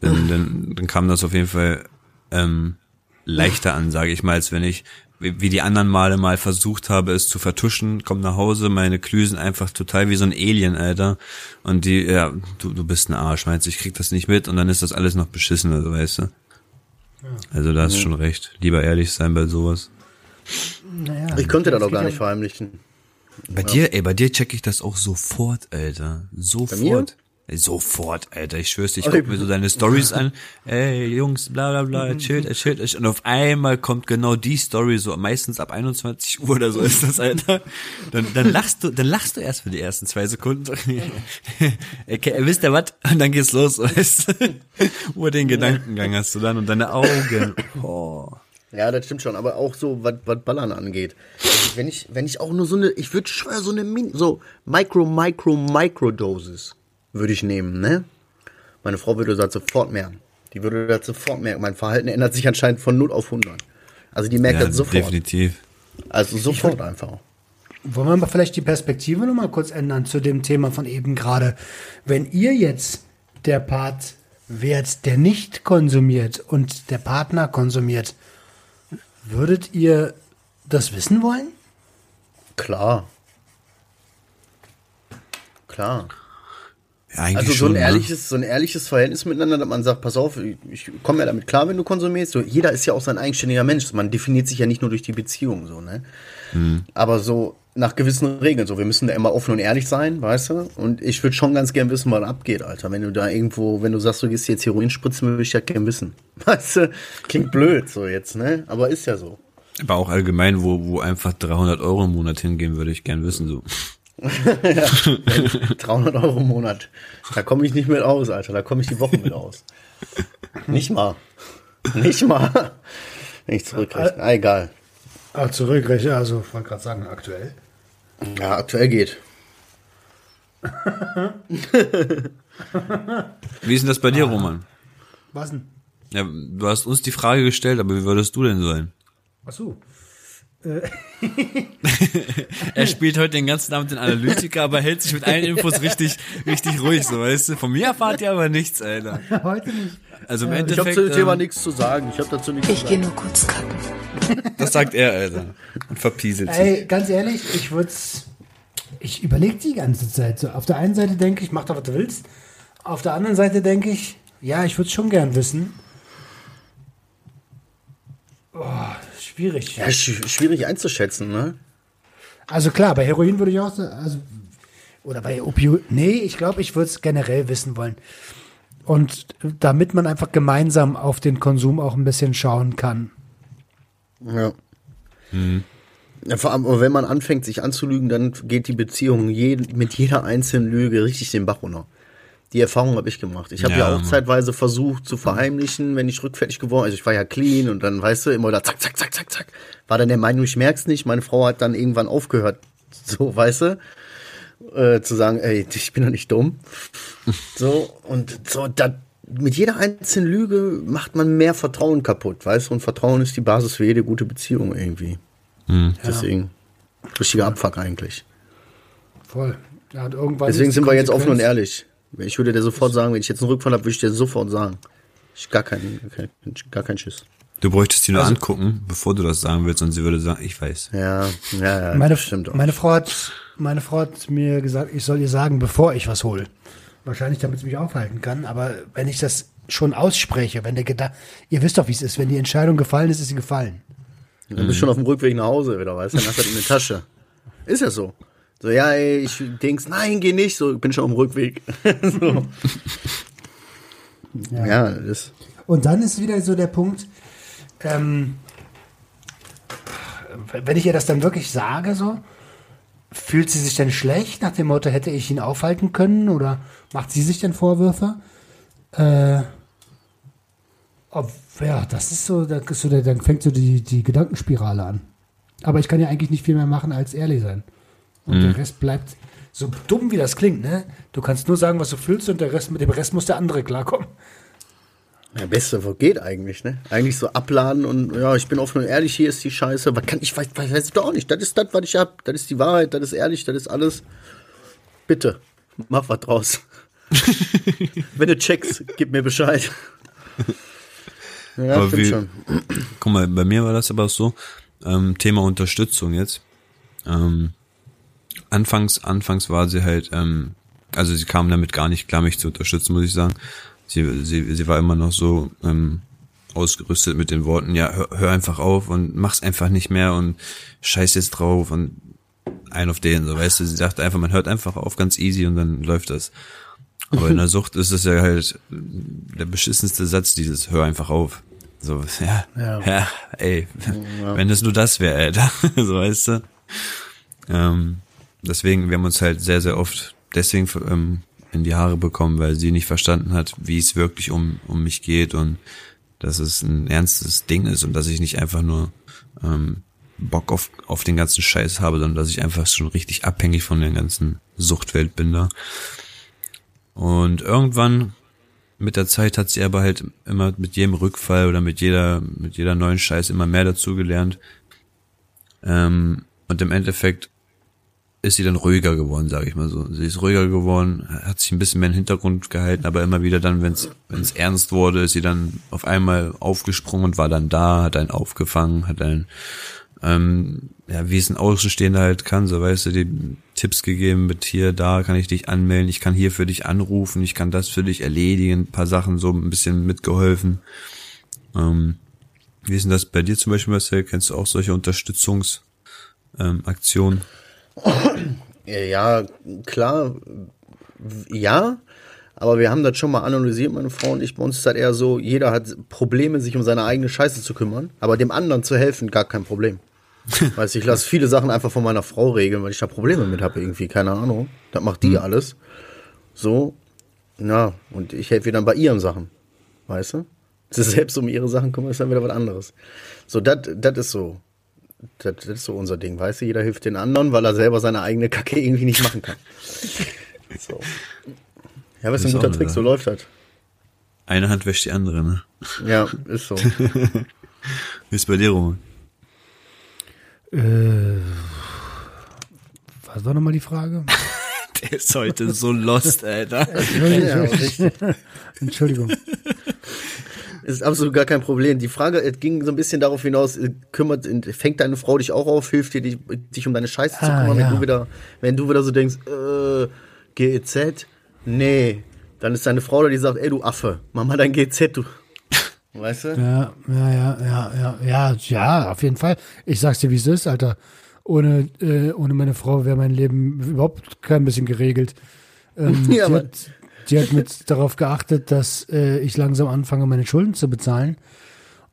Dann, dann, dann kam das auf jeden Fall ähm, leichter an, sage ich mal, als wenn ich wie wie die anderen Male mal versucht habe, es zu vertuschen, komm nach Hause, meine Klüsen einfach total wie so ein Alien, Alter. Und die, ja, du, du bist ein Arsch, meinst du, ich krieg das nicht mit und dann ist das alles noch beschissen, also weißt du. Also da hast du schon recht. Lieber ehrlich sein bei sowas. Naja, Ich könnte das auch gar nicht verheimlichen. Bei dir, ey, bei dir check ich das auch sofort, Alter. Sofort. Sofort, Alter. Ich schwör's dir, ich guck mir so deine Stories an. Ey, Jungs, bla bla bla, erzählt, erzählt, erzählt. Und auf einmal kommt genau die Story, so meistens ab 21 Uhr oder so ist das, Alter. Dann, dann lachst du, dann lachst du erst für die ersten zwei Sekunden. [laughs] okay, wisst ihr was? Und dann geht's los, weißt du? Über den Gedankengang hast du dann und deine Augen. Oh. Ja, das stimmt schon, aber auch so, was was Ballern angeht. Wenn ich, wenn ich auch nur so eine, ich würde schwör so eine Min so Micro, Micro, Microdosis würde ich nehmen, ne? Meine Frau würde das sofort merken. Die würde das sofort merken. Mein Verhalten ändert sich anscheinend von 0 auf 100. Also die merkt Ja, das sofort. definitiv. Also sofort einfach. Wollen wir mal vielleicht die Perspektive noch mal kurz ändern zu dem Thema von eben gerade. Wenn ihr jetzt der Part wärt, der nicht konsumiert und der Partner konsumiert, würdet ihr das wissen wollen? Klar. Klar. Ja, eigentlich Also so schon, ein ne? ehrliches, so ein ehrliches Verhältnis miteinander, dass man sagt, pass auf, ich, ich komme ja damit klar, wenn du konsumierst. So, jeder ist ja auch sein eigenständiger Mensch. Man definiert sich ja nicht nur durch die Beziehung, so, ne? Aber so nach gewissen Regeln, so, wir müssen da immer offen und ehrlich sein, weißt du? Und ich würde schon ganz gern wissen, was abgeht, Alter. Wenn du da irgendwo, wenn du sagst, du gehst jetzt Heroin spritzen, würde ich ja gern wissen. [laughs] Weißt du? Klingt blöd, so jetzt, ne? Aber ist ja so. Aber auch allgemein, wo, wo einfach 300 Euro im Monat hingehen, würde ich gern wissen, so. [laughs] 300 Euro im Monat. Da komme ich nicht mit aus, Alter. Da komme ich die Woche mit aus. Nicht mal. Nicht mal. Wenn ich zurückrechne. Ah, egal. Ah, zurückrechnen, also ich wollte gerade sagen, aktuell. Ja, aktuell geht. Wie ist denn das bei dir, Roman? Was denn? Ja, du hast uns die Frage gestellt, aber wie würdest du denn sein? Ach so. [laughs] Er spielt heute den ganzen Abend den Analytiker, aber hält sich mit allen Infos richtig, richtig ruhig, so weißt du. Von mir erfahrt ihr aber nichts, Alter. Heute nicht. Also im Ich habe Endeffekt, zu dem Thema ähm, nichts zu sagen. Ich habe dazu nichts Ich gehe nur kurz kacken. [laughs] das sagt er, Alter. Und verpieselt sich. Ey, ganz ehrlich, ich würde Ich überlege die ganze Zeit so. Auf der einen Seite denke ich, mach doch, was du willst. Auf der anderen Seite denke ich, ja, ich würde schon gern wissen. Oh, schwierig. Ja, sch schwierig einzuschätzen, ne? Also klar, bei Heroin würde ich auch sagen, also, oder bei Opioid. Nee, ich glaube, ich würde es generell wissen wollen. Und damit man einfach gemeinsam auf den Konsum auch ein bisschen schauen kann. Ja. ja. Vor allem, wenn man anfängt, sich anzulügen, dann geht die Beziehung je, mit jeder einzelnen Lüge richtig den Bach runter. Die Erfahrung habe ich gemacht. Ich habe ja, Ja, auch zeitweise versucht zu verheimlichen, wenn ich rückfällig geworden Also ich war ja clean und dann, weißt du, immer da zack, zack, zack, zack, zack. War dann der Meinung, ich merk's nicht. Meine Frau hat dann irgendwann aufgehört, [laughs] so, weißt du, äh, zu sagen, ey, ich bin doch nicht dumm. [laughs] So, und so, da, mit jeder einzelnen Lüge macht man mehr Vertrauen kaputt, weißt du? Und Vertrauen ist die Basis für jede gute Beziehung irgendwie. Deswegen, richtiger Abfuck eigentlich. Voll. Ja, Deswegen sind wir jetzt offen und ehrlich. Ich würde dir sofort sagen, wenn ich jetzt einen Rückfall habe, würde ich dir sofort sagen. Ich gar keinen, kein, gar keinen Schiss. Du bräuchtest die nur angucken, bevor du das sagen willst, und sie würde sagen, ich weiß. Ja, ja, ja, Meine, das stimmt auch. meine, Frau hat, meine Frau hat mir gesagt, ich soll ihr sagen, bevor ich was hole. Wahrscheinlich, damit sie mich aufhalten kann. Aber wenn ich das schon ausspreche, wenn der Gedanke, ihr wisst doch, wie es ist, wenn die Entscheidung gefallen ist, ist sie gefallen. Dann bist du schon auf dem Rückweg nach Hause wieder, weißt du? Dann hast du das in der Tasche. Ist ja so. So, ja, ey, ich denk's, nein, geh nicht. So, ich bin schon auf dem Rückweg. [laughs] so. ja. das Und dann ist wieder so der Punkt, ähm, wenn ich ihr das dann wirklich sage, so, fühlt sie sich denn schlecht nach dem Motto, hätte ich ihn aufhalten können oder macht sie sich denn Vorwürfe? Äh, ob, ja, das ist so, das ist so der, dann fängt so die, die Gedankenspirale an. Aber ich kann ja eigentlich nicht viel mehr machen als ehrlich sein. Und der Rest bleibt so dumm, wie das klingt, ne? Du kannst nur sagen, was du fühlst und der Rest, mit dem Rest muss der andere klarkommen. Ja, Beste, wo geht eigentlich, ne? Eigentlich so abladen und ja, ich bin offen und ehrlich, hier ist die Scheiße. Was kann ich, weiß, weiß, weiß ich doch auch nicht. Das ist das, was ich hab. Das ist die Wahrheit, das ist ehrlich, das ist alles. Bitte, mach was draus. [laughs] Wenn du checkst, gib mir Bescheid. Ja, Aber wie- schon. Guck mal, bei mir war das aber so, ähm, Thema Unterstützung jetzt. Ähm, anfangs, anfangs war sie halt, ähm, also sie kam damit gar nicht klar, mich zu unterstützen, muss ich sagen. Sie, sie, sie war immer noch so ähm, ausgerüstet mit den Worten, ja, hör, hör einfach auf und mach's einfach nicht mehr und scheiß jetzt drauf und ein auf den, so weißt du, sie dachte einfach, man hört einfach auf, ganz easy und dann läuft das. Aber in der [laughs] Sucht ist es ja halt der beschissenste Satz, dieses hör einfach auf. So, ja, ja, Ja. ey, wenn es nur das wäre, Alter, [laughs] so weißt du. Ähm, deswegen, wir haben uns halt sehr, sehr oft deswegen ähm, in die Haare bekommen, weil sie nicht verstanden hat, wie es wirklich um, um mich geht und dass es ein ernstes Ding ist und dass ich nicht einfach nur ähm, Bock auf, auf den ganzen Scheiß habe, sondern dass ich einfach schon richtig abhängig von der ganzen Suchtwelt bin da. Und irgendwann mit der Zeit hat sie aber halt immer mit jedem Rückfall oder mit jeder, mit jeder neuen Scheiß immer mehr dazugelernt. Ähm, und im Endeffekt ist sie dann ruhiger geworden, sage ich mal so. Sie ist ruhiger geworden, hat sich ein bisschen mehr in den Hintergrund gehalten, aber immer wieder dann, wenn es ernst wurde, ist sie dann auf einmal aufgesprungen und war dann da, hat einen aufgefangen, hat einen, ähm, ja, wie es ein Außenstehender halt kann, so weißt du, die Tipps gegeben mit hier, da kann ich dich anmelden, ich kann hier für dich anrufen, ich kann das für dich erledigen, ein paar Sachen so ein bisschen mitgeholfen. Ähm, wie ist denn das bei dir zum Beispiel, Marcel? Kennst du auch solche Unterstützungsaktionen? Ähm, Aktionen? Ja, klar, ja, aber wir haben das schon mal analysiert, meine Frau und ich. Bei uns ist das eher so, jeder hat Probleme, sich um seine eigene Scheiße zu kümmern, aber dem anderen zu helfen, gar kein Problem. [laughs] Weißt du, ich lasse viele Sachen einfach von meiner Frau regeln, weil ich da Probleme mit habe, irgendwie, keine Ahnung. Das macht die alles. So, ja, und ich helfe ihr dann bei ihren Sachen. Weißt du? Sie [laughs] selbst um ihre Sachen kümmern, ist dann wieder was anderes. So, das ist so. Das, das ist so unser Ding, weißt du? Jeder hilft den anderen, weil er selber seine eigene Kacke irgendwie nicht machen kann. [laughs] So. Ja, was ist ein guter Trick, so läuft das. Eine Hand wäscht die andere, ne? Ja, ist so. [laughs] Wie ist bei dir, Roman? Äh, was war nochmal die Frage? [laughs] Der ist heute so lost, Alter. Entschuldigung. Ist absolut gar kein Problem. Die Frage es ging so ein bisschen darauf hinaus, äh, kümmert, fängt deine Frau dich auch auf, hilft dir, dich, dich um deine Scheiße zu Ah, kümmern, ja. wenn du wieder, wenn du wieder so denkst, äh, GEZ? Nee. Dann ist deine Frau da, die sagt, ey, du Affe, mach mal dein GEZ, du. [laughs] Weißt du? Ja, ja, ja, ja, ja, ja, ja, auf jeden Fall. Ich sag's dir, wie es ist, Alter. Ohne, äh, ohne meine Frau wäre mein Leben überhaupt kein bisschen geregelt. Ähm, [laughs] Ja, aber- hat, die hat mit darauf geachtet, dass äh, ich langsam anfange, meine Schulden zu bezahlen.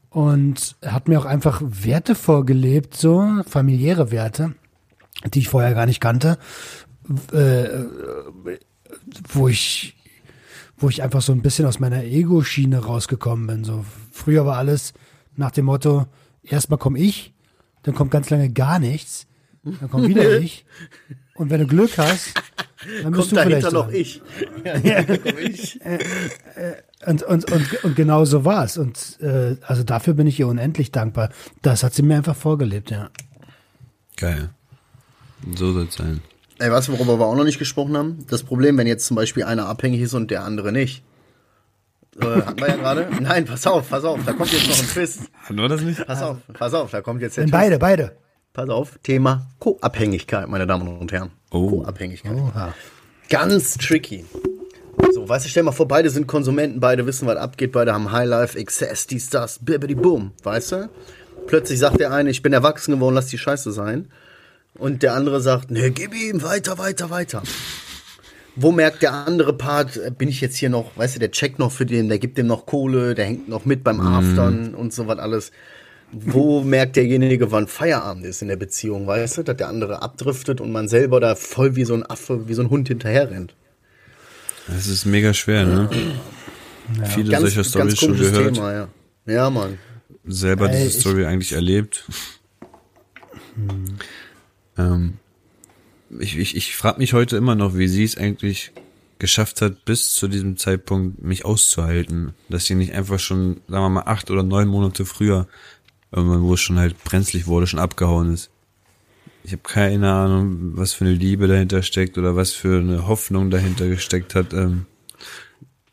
Und hat mir auch einfach Werte vorgelebt, so familiäre Werte, die ich vorher gar nicht kannte, äh, wo ich wo ich einfach so ein bisschen aus meiner Ego-Schiene rausgekommen bin. So früher war alles nach dem Motto: erstmal komme ich, dann kommt ganz lange gar nichts, dann kommt wieder [laughs] ich. Und wenn du Glück hast, dann bist Kommt du dahinter vielleicht noch dran. ich. [laughs] Ja, da komm ich. [laughs] Und, und, und, und genau so war's. Und äh, also dafür bin ich ihr unendlich dankbar. Das hat sie mir einfach vorgelebt, ja. Geil. So soll's sein. Ey, weißt du, worüber wir auch noch nicht gesprochen haben? Das Problem, wenn jetzt zum Beispiel einer abhängig ist und der andere nicht. Äh, [laughs] hatten wir ja gerade? Nein, pass auf, pass auf, da kommt jetzt noch ein Twist. Hatten wir das nicht? Pass auf, pass auf, da kommt jetzt der Denn Twist. beide, beide. Pass auf, Thema Co-Abhängigkeit, meine Damen und Herren. Oh. Co-Abhängigkeit. Ganz tricky. So, weißt du, stell mal vor, beide sind Konsumenten, beide wissen, was abgeht, beide haben Highlife, Excess, dies, das, bibbidi boom, weißt du? Plötzlich sagt der eine, ich bin erwachsen geworden, lass die Scheiße sein. Und der andere sagt, ne, gib ihm, weiter, weiter, weiter. Wo merkt der andere Part, äh, bin ich jetzt hier noch, weißt du, der checkt noch für den, der gibt dem noch Kohle, der hängt noch mit beim Aftern und so was alles. Wo merkt derjenige, wann Feierabend ist in der Beziehung, weißt du, dass der andere abdriftet und man selber da voll wie so ein Affe, wie so ein Hund hinterher rennt. Das ist mega schwer, ne? Viele solcher Stories schon gehört. Thema, ja. Ja, Mann. Selber Ey, diese ich- Story eigentlich erlebt. Ähm, ich ich, ich frage mich heute immer noch, wie sie es eigentlich geschafft hat, bis zu diesem Zeitpunkt mich auszuhalten. Dass sie nicht einfach schon, sagen wir mal, acht oder neun Monate früher, irgendwann, wo es schon halt brenzlig wurde, schon abgehauen ist. Ich habe keine Ahnung, was für eine Liebe dahinter steckt oder was für eine Hoffnung dahinter gesteckt hat. Ähm,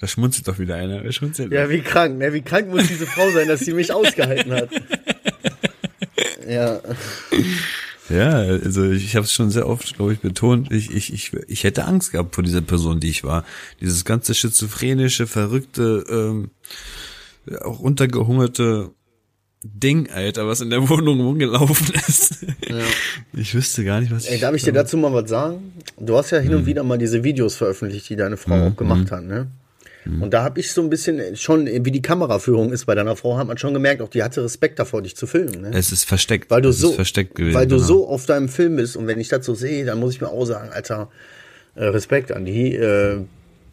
da schmunzelt doch wieder einer. Wer schmunzelt? Ja, wie krank, ne? Wie krank muss diese Frau sein, dass sie mich ausgehalten hat. [laughs] Ja. Ja, also ich habe es schon sehr oft, glaube ich, betont. Ich, ich, ich, ich hätte Angst gehabt vor dieser Person, die ich war. Dieses ganze schizophrenische, verrückte, ähm, auch untergehungerte Ding, Alter, was in der Wohnung rumgelaufen ist. Ja. Ich wüsste gar nicht, was ich. Ey, darf ich dir dazu mal was sagen? Du hast ja hin und wieder mal diese Videos veröffentlicht, die deine Frau auch gemacht hat, ne? Und da habe ich so ein bisschen schon, wie die Kameraführung ist bei deiner Frau, hat man schon gemerkt, auch die hatte Respekt davor, dich zu filmen. Ne? Es ist versteckt. Weil du es so, versteckt gewesen. weil du genau. so auf deinem Film bist und wenn ich das so sehe, dann muss ich mir auch sagen, Alter, äh, Respekt an die, äh,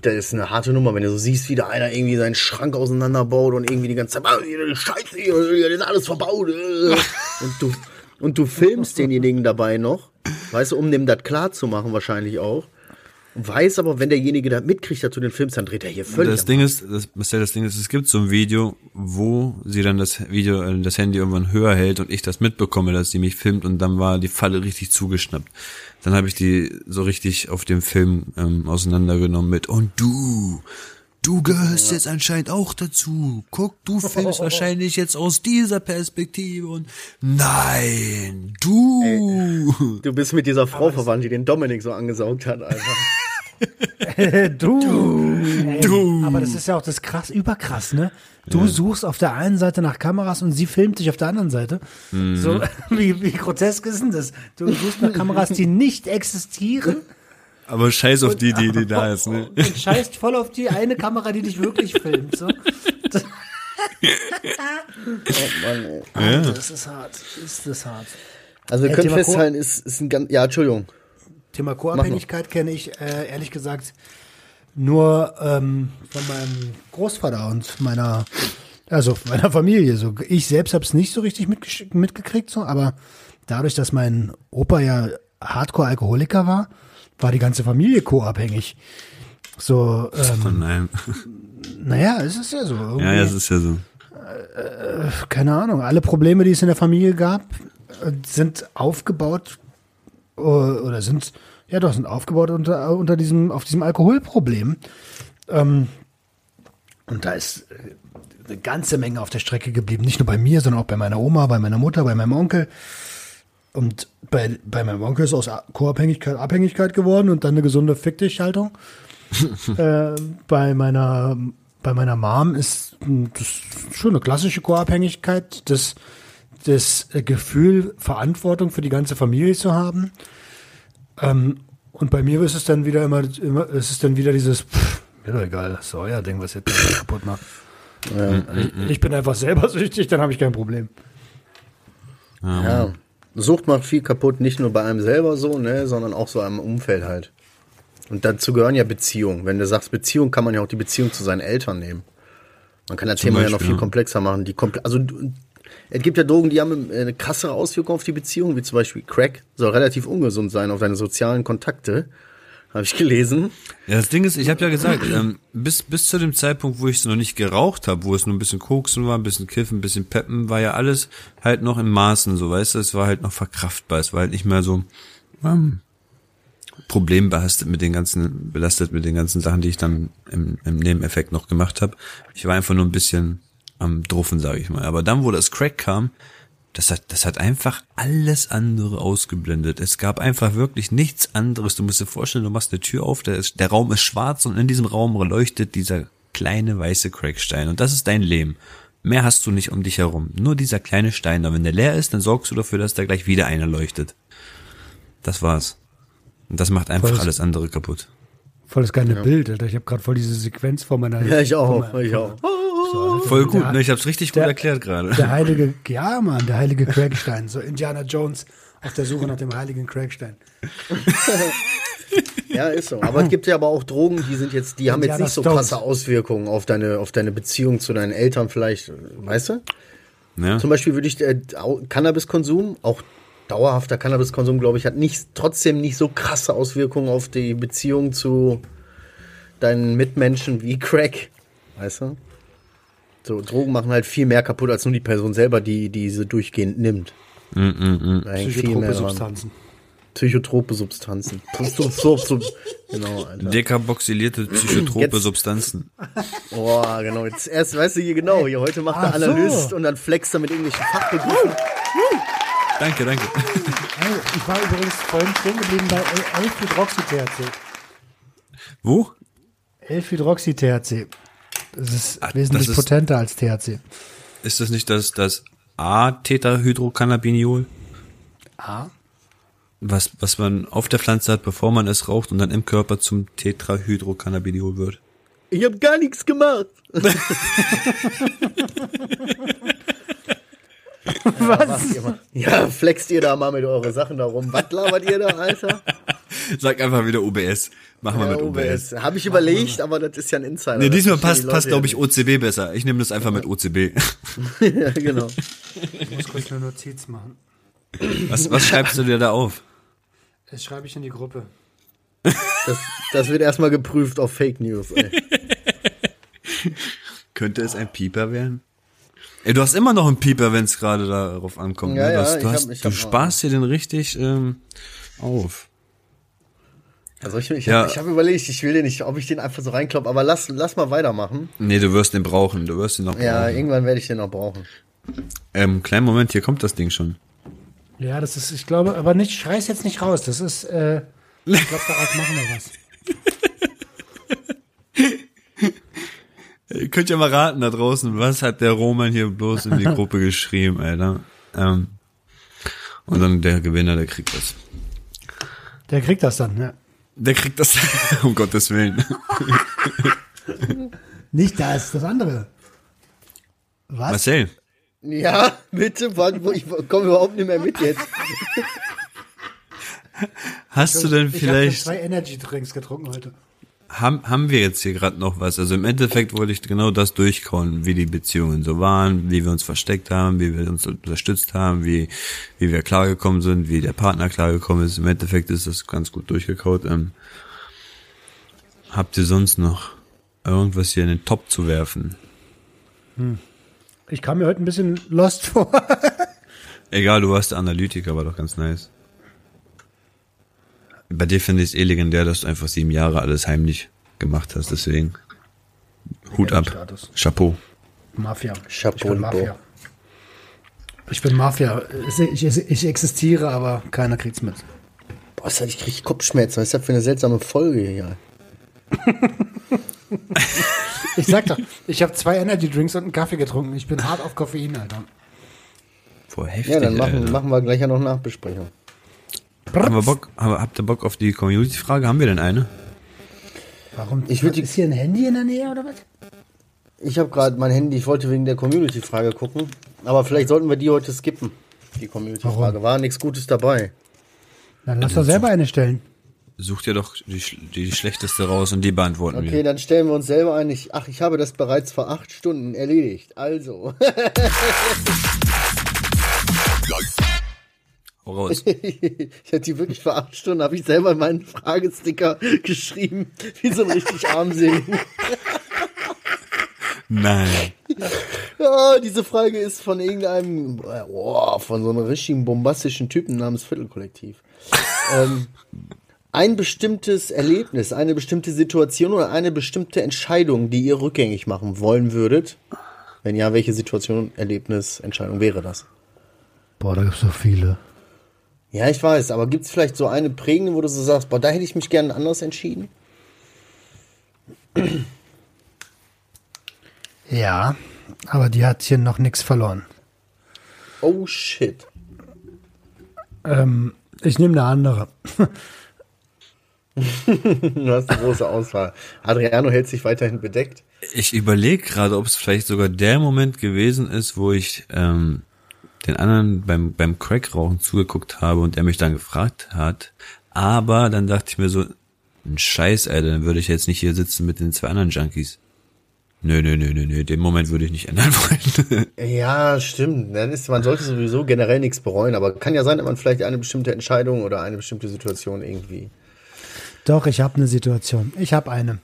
das ist eine harte Nummer, wenn du so siehst, wie da einer irgendwie seinen Schrank auseinanderbaut und irgendwie die ganze Zeit, "Ah, Scheiße, hier, ist alles verbaut. äh." [laughs] Und du, und du filmst denjenigen dabei noch, weißt du, um dem das klar zu machen wahrscheinlich auch. Weiß aber, wenn derjenige das mitkriegt, dass du den filmst, dann dreht er hier völlig Das Ding ist, das, Marcel, das Ding ist, es gibt so ein Video, wo sie dann das Video, äh, das Handy irgendwann höher hält und ich das mitbekomme, dass sie mich filmt und dann war die Falle richtig zugeschnappt. Dann habe ich die so richtig auf dem Film ähm, auseinandergenommen mit und du, du gehörst jetzt anscheinend auch dazu. Guck, du filmst [laughs] wahrscheinlich jetzt aus dieser Perspektive und nein, du. Du bist mit dieser Frau verwandt, die den Dominik so angesaugt hat, einfach. [laughs] du. du. Aber das ist ja auch das krass, überkrass, ne? Du suchst auf der einen Seite nach Kameras und sie filmt dich auf der anderen Seite. So, [laughs] wie, wie grotesk ist denn das? Du suchst nach Kameras, die nicht existieren Aber scheiß auf die, die, die [laughs] da ist, ne? und scheißt voll auf die eine Kamera, die dich wirklich filmt. So. Das, Oh Mann, ey. Alter, das ist hart. Ist das hart. Also wir Ey, können festhalten, ist, ist ein ganz, ja, Entschuldigung. Thema Co-Abhängigkeit kenne ich äh, ehrlich gesagt nur ähm, von meinem Großvater und meiner, also meiner Familie. So, ich selbst habe es nicht so richtig mitgekriegt, so, aber dadurch, dass mein Opa ja Hardcore-Alkoholiker war, war die ganze Familie co-abhängig. So, ähm, Oh nein. naja, es ist ja so. Irgendwie, Ja, ja, es ist ja so. keine Ahnung, alle Probleme, die es in der Familie gab, äh, sind aufgebaut äh, oder sind, ja doch, sind aufgebaut unter, unter diesem, auf diesem Alkoholproblem. Ähm, und da ist äh, eine ganze Menge auf der Strecke geblieben. Nicht nur bei mir, sondern auch bei meiner Oma, bei meiner Mutter, bei meinem Onkel. Und bei, bei meinem Onkel ist aus Co-Abhängigkeit Abhängigkeit geworden und dann eine gesunde Fick dich-Haltung. [laughs] äh, bei meiner bei meiner Mom ist mh, das schon eine klassische Co-Abhängigkeit, das, das Gefühl, Verantwortung für die ganze Familie zu haben. Ähm, und bei mir ist es dann wieder immer, immer ist es dann wieder dieses, pff, mir doch egal, das ist euer Ding, was ihr da [laughs] kaputt macht. Ich, ich bin einfach selber [laughs] süchtig, dann habe ich kein Problem. Ja. Sucht macht viel kaputt, nicht nur bei einem selber so, ne, sondern auch so am Umfeld halt. Und dazu gehören ja Beziehungen. Wenn du sagst Beziehung, kann man ja auch die Beziehung zu seinen Eltern nehmen. Man kann das Zum Thema ja noch Beispiel, viel ja. komplexer machen. Die komple also du- es gibt ja Drogen, die haben eine krassere Auswirkung auf die Beziehung, wie zum Beispiel Crack, soll relativ ungesund sein auf deine sozialen Kontakte. Habe ich gelesen. Ja, das Ding ist, ich habe ja gesagt, ähm, bis, bis zu dem Zeitpunkt, wo ich es noch nicht geraucht habe, wo es nur ein bisschen Koksen war, ein bisschen Kiffen, ein bisschen Peppen, war ja alles halt noch in Maßen, so weißt du, es war halt noch verkraftbar, es war halt nicht mehr so ähm, problembelastet mit den ganzen, belastet mit den ganzen Sachen, die ich dann im, im Nebeneffekt noch gemacht habe. Ich war einfach nur ein bisschen am Druffen, sage ich mal. Aber dann, wo das Crack kam, das hat, das hat einfach alles andere ausgeblendet. Es gab einfach wirklich nichts anderes. Du musst dir vorstellen, du machst eine Tür auf, der, ist, der Raum ist schwarz und in diesem Raum leuchtet dieser kleine weiße Crackstein. Und das ist dein Leben. Mehr hast du nicht um dich herum. Nur dieser kleine Stein. Und wenn der leer ist, dann sorgst du dafür, dass da gleich wieder einer leuchtet. Das war's. Und das macht einfach alles andere kaputt. Voll das geile Bild, Alter. Ich habe gerade voll diese Sequenz vor meiner. Ja, ich auch, meiner- ich auch. Voll gut, Der- ne? Ich hab's richtig gut der- erklärt gerade. Der heilige, ja, Mann, der heilige Crackstein. So Indiana Jones auf der Suche nach dem heiligen Crackstein. Ja, ist so. Aber es gibt ja aber auch Drogen, die sind jetzt, die haben jetzt Indiana nicht so Stones. krasse Auswirkungen auf deine, auf deine Beziehung zu deinen Eltern vielleicht, weißt du? Ne? Zum Beispiel würde ich äh, Cannabiskonsum, auch dauerhafter Cannabiskonsum, glaube ich, hat nicht, trotzdem nicht so krasse Auswirkungen auf die Beziehung zu deinen Mitmenschen wie Crack. Weißt du? So, Drogen machen halt viel mehr kaputt als nur die Person selber, die diese durchgehend nimmt. Mm, hängt viel Psychotrope. Substanzen. Psychotrope Substanzen. Sub, sub, sub. Genau, Alter. Dekarboxylierte psychotrope Substanzen. Oh, genau. Jetzt erst, weißt du hier genau, hier heute macht der Ach so. Analyst und dann flext er mit irgendwelchen Fachbegriffen. Danke, danke. Ich war übrigens vorhin stehen geblieben bei 11-Hydroxy-THC. Wo? 11-Hydroxy-THC. Das ist Ah, wesentlich das ist- potenter als THC. Ist das nicht das, das A-Tetrahydrocannabiniol? Ah. Was, was man auf der Pflanze hat, bevor man es raucht und dann im Körper zum Tetrahydrocannabiniol wird. Ich hab gar nichts gemacht. [laughs] [laughs] Was? Ja, flext ihr da mal mit eure Sachen da rum. Was labert ihr da, Alter? [laughs] Sag einfach wieder OBS. Machen wir Ja, mit OBS. OBS. Habe ich überlegt, aber das ist ja ein Insider. Nee, diesmal passt, die passt glaube ich, ja OCB besser. Ich nehme das einfach mit OCB. [laughs] ja, genau. Ich muss kurz eine Notiz machen. Was, was schreibst du dir da auf? Das schreibe ich in die Gruppe. Das, das wird erstmal geprüft auf Fake News. Ey. Könnte es ein Pieper werden? Ey, du hast immer noch einen Pieper, wenn es gerade darauf ankommt. Ja, ne? Du, ja, hast, du, ich hab- hast, ich du hab- sparst dir den richtig ähm, auf. Also ich, ich, Ja. hab- ich habe überlegt, ich will den nicht, ob ich den einfach so reinkloppe, aber lass, lass mal weitermachen. Nee, du wirst den brauchen. Du wirst ihn noch Ja, brauchen. irgendwann werde ich den noch brauchen. Ähm, kleinen Moment, hier kommt das Ding schon. Ja, das ist, ich glaube, aber nicht, schrei's jetzt nicht raus. Das ist, äh, ich glaube, daraus machen wir was. [laughs] Ihr könnt ja mal raten da draußen, was hat der Roman hier bloß in die [laughs] Gruppe geschrieben, Alter. Ähm, und dann der Gewinner, der kriegt das. Der kriegt das dann, ja. Der kriegt das, [laughs] um Gottes Willen. [laughs] Nicht das, das andere. Was? Marcel, Ja, bitte, warte, wo- ich komme überhaupt nicht mehr mit jetzt. hast du denn Ich habe vielleicht, zwei Energy Drinks getrunken heute. Haben, haben wir jetzt hier gerade noch was? Also im Endeffekt wollte ich genau das durchkauen, wie die Beziehungen so waren, wie wir uns versteckt haben, wie wir uns unterstützt haben, wie, wie wir klargekommen sind, wie der Partner klargekommen ist. Im Endeffekt ist das ganz gut durchgekaut. Ähm, habt ihr sonst noch irgendwas hier in den Top zu werfen? Ich kam mir heute ein bisschen lost vor. Egal, du warst Analytiker, war doch ganz nice. Bei dir finde ich es eh legendär, dass du einfach sieben Jahre alles heimlich gemacht hast, deswegen Hut ab. Status. Chapeau. Mafia. Chapeau, ich bin. Mafia. Ich bin Mafia. Ich, ich, ich existiere, aber keiner kriegt's mit. Boah, das hatte ich richtig Kopfschmerzen. Was ist das für eine seltsame Folge hier? [laughs] Ich sag doch, ich habe zwei Energy Drinks und einen Kaffee getrunken. Ich bin hart auf Koffein, Alter. Boah, heftig, Ja, dann machen, machen wir gleich ja noch Nachbesprechung. Haben wir Bock, habt ihr Bock auf die Community-Frage? Haben wir denn eine? Warum? Ich würd die- ist hier ein Handy in der Nähe oder was? Ich habe gerade mein Handy, ich wollte wegen der Community-Frage gucken, aber vielleicht sollten wir die heute skippen. Die Community-Frage. War nichts Gutes dabei. Dann lass doch selber eine stellen. Such dir doch die, die schlechteste raus und die beantworten Okay, wir. dann stellen wir uns selber ein. Ich, ach, ich habe das bereits vor acht Stunden erledigt. Also. [laughs] Hau raus. [laughs] ich hatte die wirklich vor acht Stunden, habe ich selber meinen Fragesticker geschrieben, wie so ein richtig armselig. Nein. Ja, diese Frage ist von irgendeinem, oh, von so einem richtigen bombastischen Typen namens Viertelkollektiv. ähm, ein bestimmtes Erlebnis, eine bestimmte Situation oder eine bestimmte Entscheidung, die ihr rückgängig machen wollen würdet? Wenn ja, welche Situation, Erlebnis, Entscheidung wäre das? Boah, da gibt's so viele. Ja, ich weiß, aber gibt es vielleicht so eine prägende, wo du so sagst, boah, da hätte ich mich gerne anders entschieden? Ja, aber die hat hier noch nichts verloren. Oh shit. Ähm, ich nehme eine andere. [laughs] Du hast eine große Auswahl. Adriano hält sich weiterhin bedeckt. Ich überlege gerade, ob es vielleicht sogar der Moment gewesen ist, wo ich ähm, den anderen beim, beim Crackrauchen zugeguckt habe und er mich dann gefragt hat. Aber dann dachte ich mir so, ein Scheiß, Alter, dann würde ich jetzt nicht hier sitzen mit den zwei anderen Junkies. Nö, nö, nö, nö, nö, den Moment würde ich nicht ändern [laughs] wollen. Ja, stimmt. Dann ist, man sollte sowieso generell nichts bereuen, aber kann ja sein, dass man vielleicht eine bestimmte Entscheidung oder eine bestimmte Situation irgendwie. Doch, ich habe eine Situation. Ich habe eine.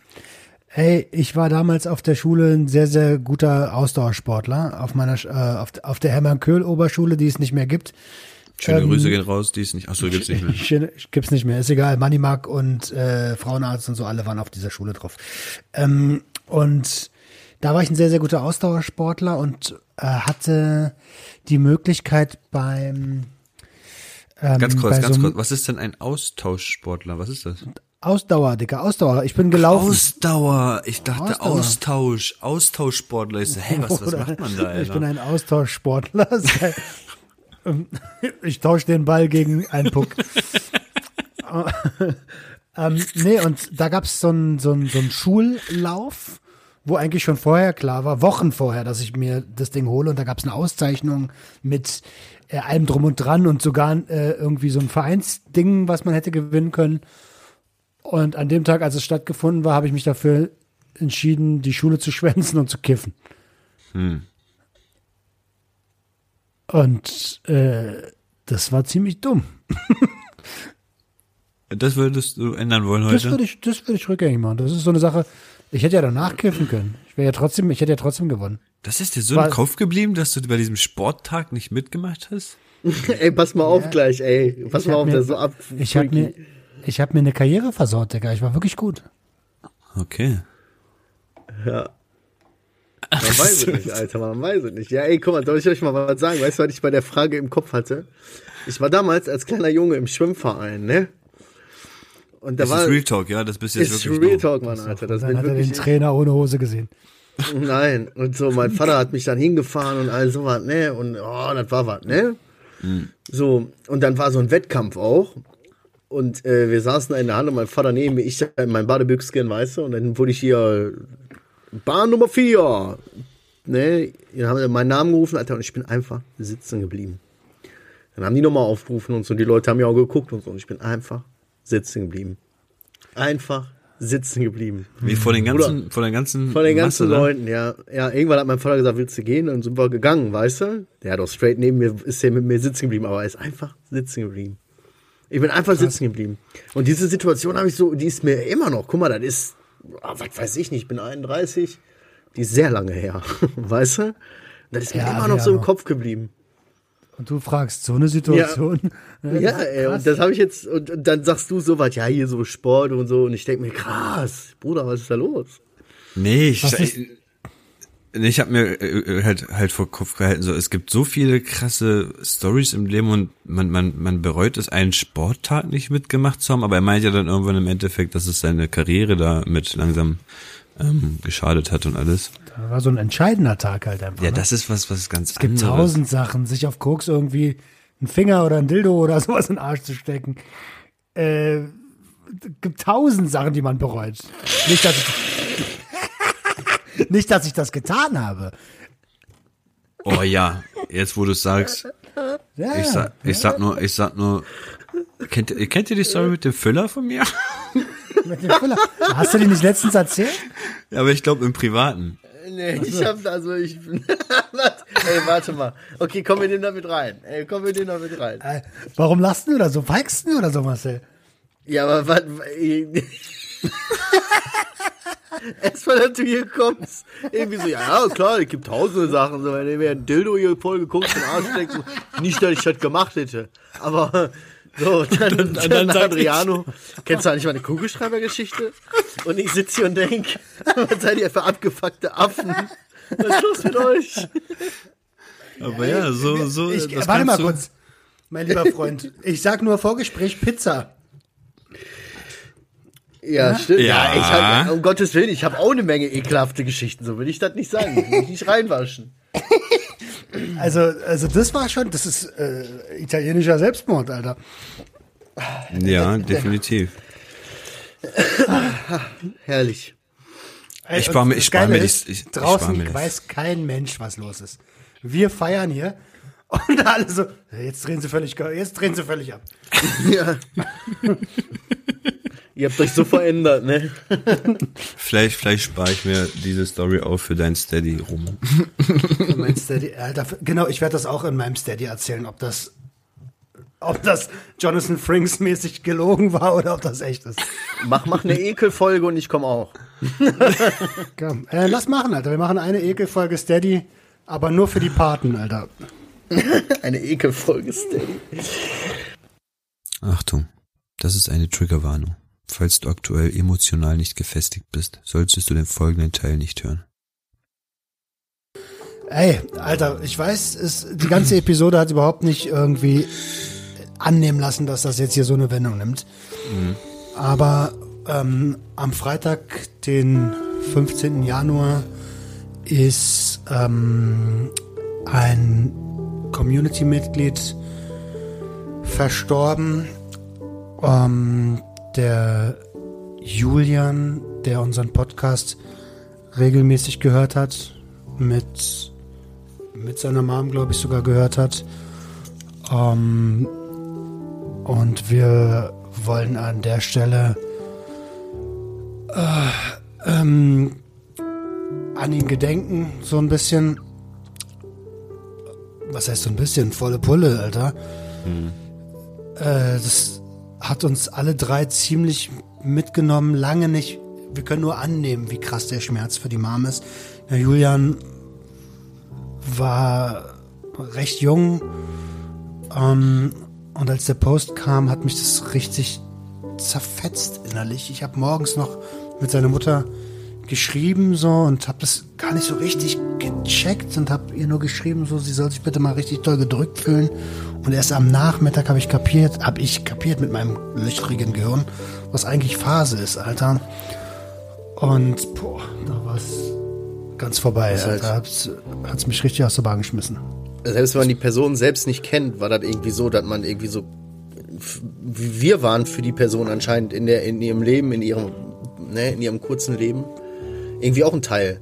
Hey, ich war damals auf der Schule ein sehr, sehr guter Ausdauersportler. Auf meiner, äh, auf, auf der Hermann-Köhl-Oberschule, die es nicht mehr gibt. Schöne Ähm, Grüße gehen raus, die ist nicht. Achso, gibt's nicht mehr. [laughs] Schöne- Gibt's nicht mehr, ist egal. Manimak und äh, Frauenarzt und so, alle waren auf dieser Schule drauf. Ähm, und da war ich ein sehr, sehr guter Ausdauersportler und äh, hatte die Möglichkeit beim ähm, Ganz kurz, ganz so kurz. Was ist denn ein Austauschsportler? Was ist das? Ausdauer, Dicker, Ausdauer. Ich bin gelaufen. Ausdauer. Ich dachte Ausdauer. Austausch. Austauschsportler. Ich so, hä, was, was macht man da, Alter? [laughs] Ich bin ein Austauschsportler. [laughs] Ähm, ich tausche den Ball gegen einen Puck. [laughs] ähm, nee, und da gab's so einen so einen- so einen Schullauf, wo eigentlich schon vorher klar war, Wochen vorher, dass ich mir das Ding hole. Und da gab's eine Auszeichnung mit äh, allem drum und dran und sogar äh, irgendwie so ein Vereinsding, was man hätte gewinnen können. Und an dem Tag, als es stattgefunden war, habe ich mich dafür entschieden, die Schule zu schwänzen und zu kiffen. Hm. Und äh, das war ziemlich dumm. [laughs] Das würdest du ändern wollen Das heute? würde ich, das würde ich rückgängig machen. Das ist so eine Sache. Ich hätte ja danach kiffen können. Ich wäre ja trotzdem, ich hätte ja trotzdem gewonnen. Das ist dir so War- im Kopf geblieben, dass du bei diesem Sporttag nicht mitgemacht hast? [laughs] ey, pass mal auf gleich, ey. Pass mal auf, mir- der ist so ab. Ich habe mir, ich habe mir eine Karriere versaut, Digga. Ich war wirklich gut. Okay. Ja. [laughs] Man weiß es nicht, Alter, man weiß es nicht. Ja, ey, guck mal, soll ich euch mal was sagen? Weißt du, was ich bei der Frage im Kopf hatte? Ich war damals als kleiner Junge im Schwimmverein, ne? Und da Das war. ist Real Talk, ja, das bist jetzt ist wirklich Real du. Talk, Mann, Alter. Das Dann bin hat er den. Trainer ohne Hose gesehen. [laughs] Nein. Und so, mein Vater hat mich dann hingefahren und all sowas, ne? Und oh, das war was, ne? So, und dann war so ein Wettkampf auch. Und äh, wir saßen da in der Hand und mein Vater neben mir, ich da in meinem Badebüchschen, weißt du, und dann wurde ich hier Bahn Nummer 4. Ne, dann haben sie meinen Namen gerufen, Alter, und ich bin einfach sitzen geblieben. Dann haben die nochmal aufgerufen und so, die Leute haben ja auch geguckt und so, und ich bin einfach sitzen geblieben. Einfach sitzen geblieben. Wie vor den ganzen, vor den ganzen, Von den ganzen Masse, ne? Leuten, ja. Ja, irgendwann hat mein Vater gesagt, willst du gehen? Und dann sind wir gegangen, weißt du? Der hat auch straight neben mir, ist der mit mir sitzen geblieben, aber er ist einfach sitzen geblieben. Ich bin einfach sitzen geblieben. Und diese Situation habe ich so, die ist mir immer noch, guck mal, das ist, ah, was weiß ich nicht, ich bin 31, die ist sehr lange her, [laughs] weißt du? Das ist mir Ja, immer noch so im ja. Kopf geblieben. Und du fragst, so eine Situation. Ja, [laughs] ey, und das habe ich jetzt, und, und dann sagst du so was, ja, hier so Sport und so, und ich denke mir, krass, Bruder, was ist da los? Nee, ich, Was ist- ich, habe mir äh, halt halt vor Kopf gehalten, so es gibt so viele krasse Stories im Leben und man man man bereut es einen Sporttag nicht mitgemacht zu haben, aber er meint ja dann irgendwann im Endeffekt, dass es seine Karriere damit langsam ähm, geschadet hat und alles. Das war so ein entscheidender Tag halt einfach. Ja, ne? das ist was was ganz es gibt anderes. tausend Sachen, sich auf Koks irgendwie einen Finger oder ein Dildo oder [laughs] sowas in den Arsch zu stecken. Äh, gibt tausend Sachen, die man bereut. Nicht, dass ich, nicht, dass ich das getan habe. Oh ja, jetzt wo du es sagst, Ja, ich sag ich sag nur ich sag nur kennt ihr kennt ihr die Story mit dem Füller von mir? mit dem Füller. Hast du die nicht letztens erzählt? Ja, aber ich glaube im privaten. Nee, ich hab also ich [laughs] Was? Ey, warte mal. Okay, komm, wir nehmen da mit rein. Ey, komm, wir nehmen da mit rein. Äh, warum lachst du da so? Feigst du oder so, Marcel? Ja, aber was [laughs] [laughs] Erstmal, dass du hier kommst. Irgendwie so, ja, klar, es gibt tausende Sachen. So, wenn du mir ein Dildo hier voll geguckt den Arsch steckst, so, nicht, dass ich das gemacht hätte. Aber so, [laughs] dann, dann, dann sag Adriano, kennst du eigentlich meine Kugelschreibergeschichte? Und ich sitze hier und denk, [laughs] was seid ihr für abgefuckte Affen? Was ist los mit euch? Aber ja, so so Ich, das warte mal kurz, mein lieber Freund. Ich sag nur Vorgespräch Pizza. Ja, stimmt. Ja, Ja. ich hab, um Gottes Willen, ich habe auch eine Menge ekelhafte Geschichten, so will ich das nicht sagen. Will ich nicht reinwaschen. [laughs] Also, also das war schon, das ist äh, italienischer Selbstmord, Alter. Ja, definitiv. [laughs] Herrlich. Ich Und spar mir- ich das spar Geile mir ich- ich draußen spar mir das. weiß kein Mensch, was los ist. Wir feiern hier [laughs] und alle so, jetzt drehen sie völlig, jetzt drehen sie völlig ab. Ja. Ihr habt euch so verändert, ne? [laughs] Vielleicht, vielleicht spare ich mir diese Story auf für dein Steady rum. Mein Steady, Alter, genau, ich werde das auch in meinem Steady erzählen, ob das, ob das Jonathan Frinks mäßig gelogen war oder ob das echt ist. Mach, mach eine Ekelfolge und ich komme auch. [laughs] Komm, äh, lass machen, Alter. Wir machen eine Ekelfolge Steady, aber nur für die Paten, Alter. [laughs] Eine Ekelfolge, Steady. Achtung, das ist eine Triggerwarnung. Falls du aktuell emotional nicht gefestigt bist, solltest du den folgenden Teil nicht hören. Ey, Alter, ich weiß, es, die ganze Episode hat überhaupt nicht irgendwie annehmen lassen, dass das jetzt hier so eine Wendung nimmt. Aber ähm, am Freitag, den 15. Januar, ist ähm, ein Community-Mitglied verstorben. Ähm, der Julian, der unseren Podcast regelmäßig gehört hat, mit, mit seiner Mom, glaube ich, sogar gehört hat. Ähm, und wir wollen an der Stelle ähm, an ihn gedenken, so ein bisschen. Was heißt so ein bisschen? Volle Pulle, Alter. Äh, das hat uns alle drei ziemlich mitgenommen. Lange nicht. Wir können nur annehmen, wie krass der Schmerz für die Mom ist. Der Julian war recht jung. Ähm, und als der Post kam, hat mich das richtig zerfetzt innerlich. Ich habe morgens noch mit seiner Mutter geschrieben so und habe das gar nicht so richtig gecheckt und habe ihr nur geschrieben so, sie soll sich bitte mal richtig doll gedrückt fühlen. Und erst am Nachmittag habe ich kapiert, habe ich kapiert mit meinem löchrigen Gehirn, was eigentlich Phase ist, Alter. Und boah, da war es ganz vorbei. ist halt- Alter. Hat's, hat's mich richtig aus der Bahn geschmissen. Selbst wenn man die Person selbst nicht kennt, war das irgendwie so, dass man irgendwie so. Wir waren für die Person anscheinend in, der, in ihrem Leben, in ihrem, ne, in ihrem kurzen Leben, irgendwie auch ein Teil.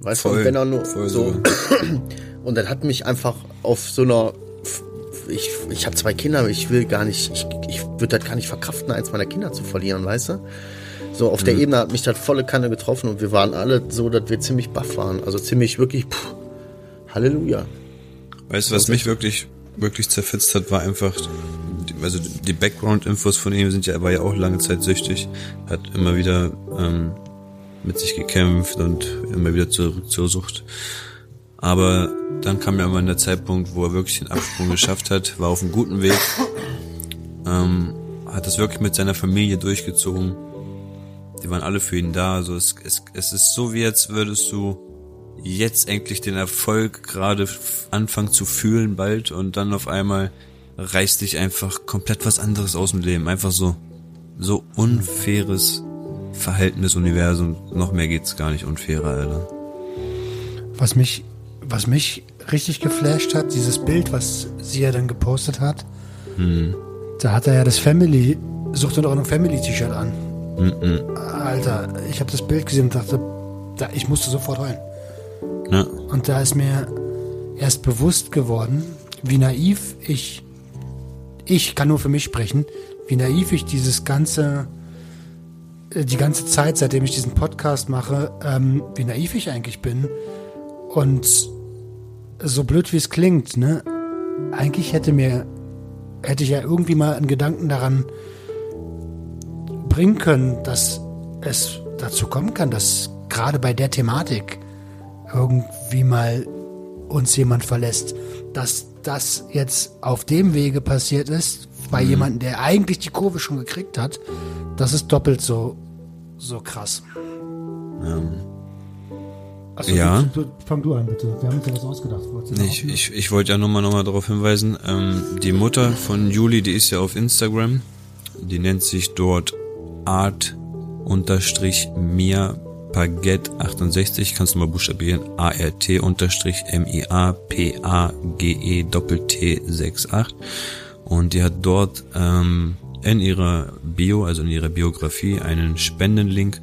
Weißt du, Voll, und wenn auch nur voll so. so. Und das hat mich einfach auf so einer. Ich, ich habe zwei Kinder, ich will gar nicht, ich, ich würde das gar nicht verkraften, eins meiner Kinder zu verlieren, weißt du? So, auf der Mhm. Ebene hat mich das volle Kanne getroffen und wir waren alle so, dass wir ziemlich baff waren. Also ziemlich wirklich, pff, Halleluja. Weißt du, was mich wirklich, wirklich zerfetzt hat, war einfach, also die Background-Infos von ihm sind ja, er war ja auch lange Zeit süchtig, hat immer wieder ähm, mit sich gekämpft und immer wieder zurück zur Sucht. Aber dann kam ja immer der Zeitpunkt, wo er wirklich den Absprung geschafft hat, war auf einem guten Weg, ähm, hat das wirklich mit seiner Familie durchgezogen. Die waren alle für ihn da. Also es, es, es ist so, wie jetzt würdest du jetzt endlich den Erfolg gerade anfangen zu fühlen bald und dann auf einmal reißt dich einfach komplett was anderes aus dem Leben. Einfach so, so unfaires Verhältnis Universum. Noch mehr geht's gar nicht unfairer, Alter. Was mich, was mich richtig geflasht hat, dieses Bild, was sie ja dann gepostet hat, da hat er ja das Family, Sucht und Ordnung Family T-Shirt an. Alter, ich habe das Bild gesehen und dachte, da, ich musste sofort heulen. Ja, Und da ist mir erst bewusst geworden, wie naiv ich, ich kann nur für mich sprechen, wie naiv ich dieses ganze, äh, die ganze Zeit, seitdem ich diesen Podcast mache, ähm, wie naiv ich eigentlich bin. Und so blöd wie es klingt, ne, eigentlich hätte mir, hätte ich ja irgendwie mal einen Gedanken daran bringen können, dass es dazu kommen kann, dass gerade bei der Thematik irgendwie mal uns jemand verlässt, dass das jetzt auf dem Wege passiert ist, bei jemandem, der eigentlich die Kurve schon gekriegt hat, das ist doppelt so, so krass. Also, Ja. du, du, fang du an, bitte. Wir haben uns ja was ausgedacht. Nee, ich, ich, ich wollte ja nur mal, noch mal darauf hinweisen, ähm, die Mutter von Juli, die ist ja auf Instagram, die nennt sich dort art unterstrich mia Paget 68, kannst du mal buchstabieren, A-R-T unterstrich M-I-A-P-A-G-E Doppel-T 68 und die hat dort ähm, in ihrer Bio, also in ihrer Biografie, einen Spendenlink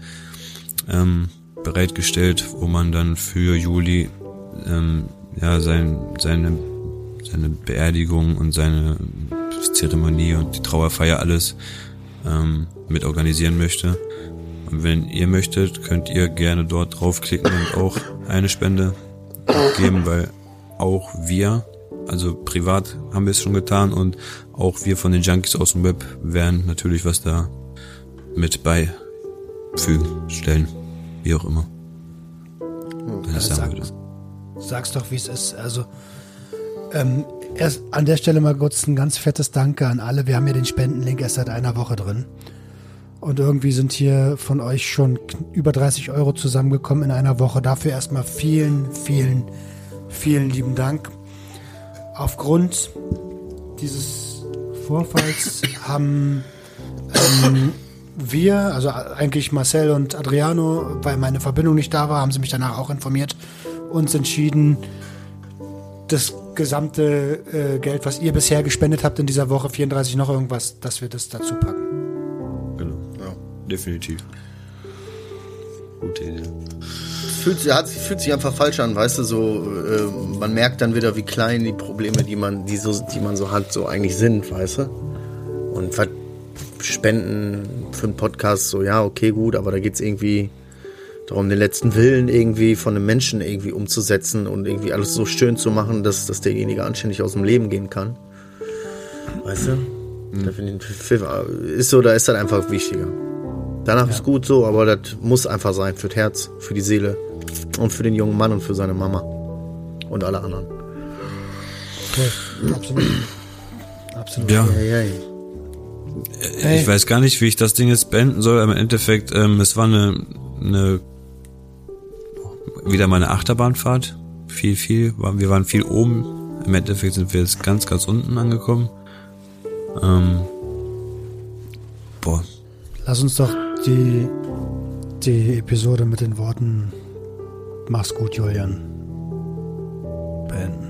ähm, bereitgestellt, wo man dann für Juli ähm, ja sein, seine seine Beerdigung und seine Zeremonie und die Trauerfeier alles ähm, mit organisieren möchte. Und wenn ihr möchtet, könnt ihr gerne dort draufklicken und auch eine Spende geben, weil auch wir, also privat haben wir es schon getan und auch wir von den Junkies aus dem Web werden natürlich was da mit beifügen, stellen, wie auch immer. Wenn ich Ja, sagen sag- würde. Sag's doch, wie es ist. Also, ähm, erst an der Stelle mal kurz ein ganz fettes Danke an alle. Wir haben ja den Spendenlink erst seit einer Woche drin. Und irgendwie sind hier von euch schon über 30 Euro zusammengekommen in einer Woche. Dafür erstmal vielen, vielen, vielen lieben Dank. Aufgrund dieses Vorfalls haben ähm, wir, also eigentlich Marcel und Adriano, weil meine Verbindung nicht da war, haben sie mich danach auch informiert, uns entschieden, das gesamte äh, Geld, was ihr bisher gespendet habt in dieser Woche, 34 noch irgendwas, dass wir das dazu packen. Genau. Definitiv. Gute Idee. fühlt, sich- hat, fühlt sich einfach falsch an, weißt du, so, äh, man merkt dann wieder, wie klein die Probleme, die man, die, so, die man so hat, so eigentlich sind, weißt du? Und was Spenden für einen Podcast, so ja, okay, gut, aber da geht's irgendwie darum, den letzten Willen irgendwie von einem Menschen irgendwie umzusetzen und irgendwie alles so schön zu machen, dass, dass derjenige anständig aus dem Leben gehen kann. Weißt du? Ich, ist so, da ist das einfach wichtiger. Danach ist gut so, aber das muss einfach sein für das Herz, für die Seele und für den jungen Mann und für seine Mama und alle anderen. Voll. [clears throat] Absolut. Absolut. Ja, Ja, ja. Ich weiß gar nicht, wie ich das Ding jetzt beenden soll, aber im Endeffekt, ähm, es war eine, eine wieder meine Achterbahnfahrt. Viel, viel. Wir waren viel oben. Im Endeffekt sind wir jetzt ganz, ganz unten angekommen. Ähm, boah, Lass uns doch die, die Episode mit den Worten Mach's gut, Julian beenden.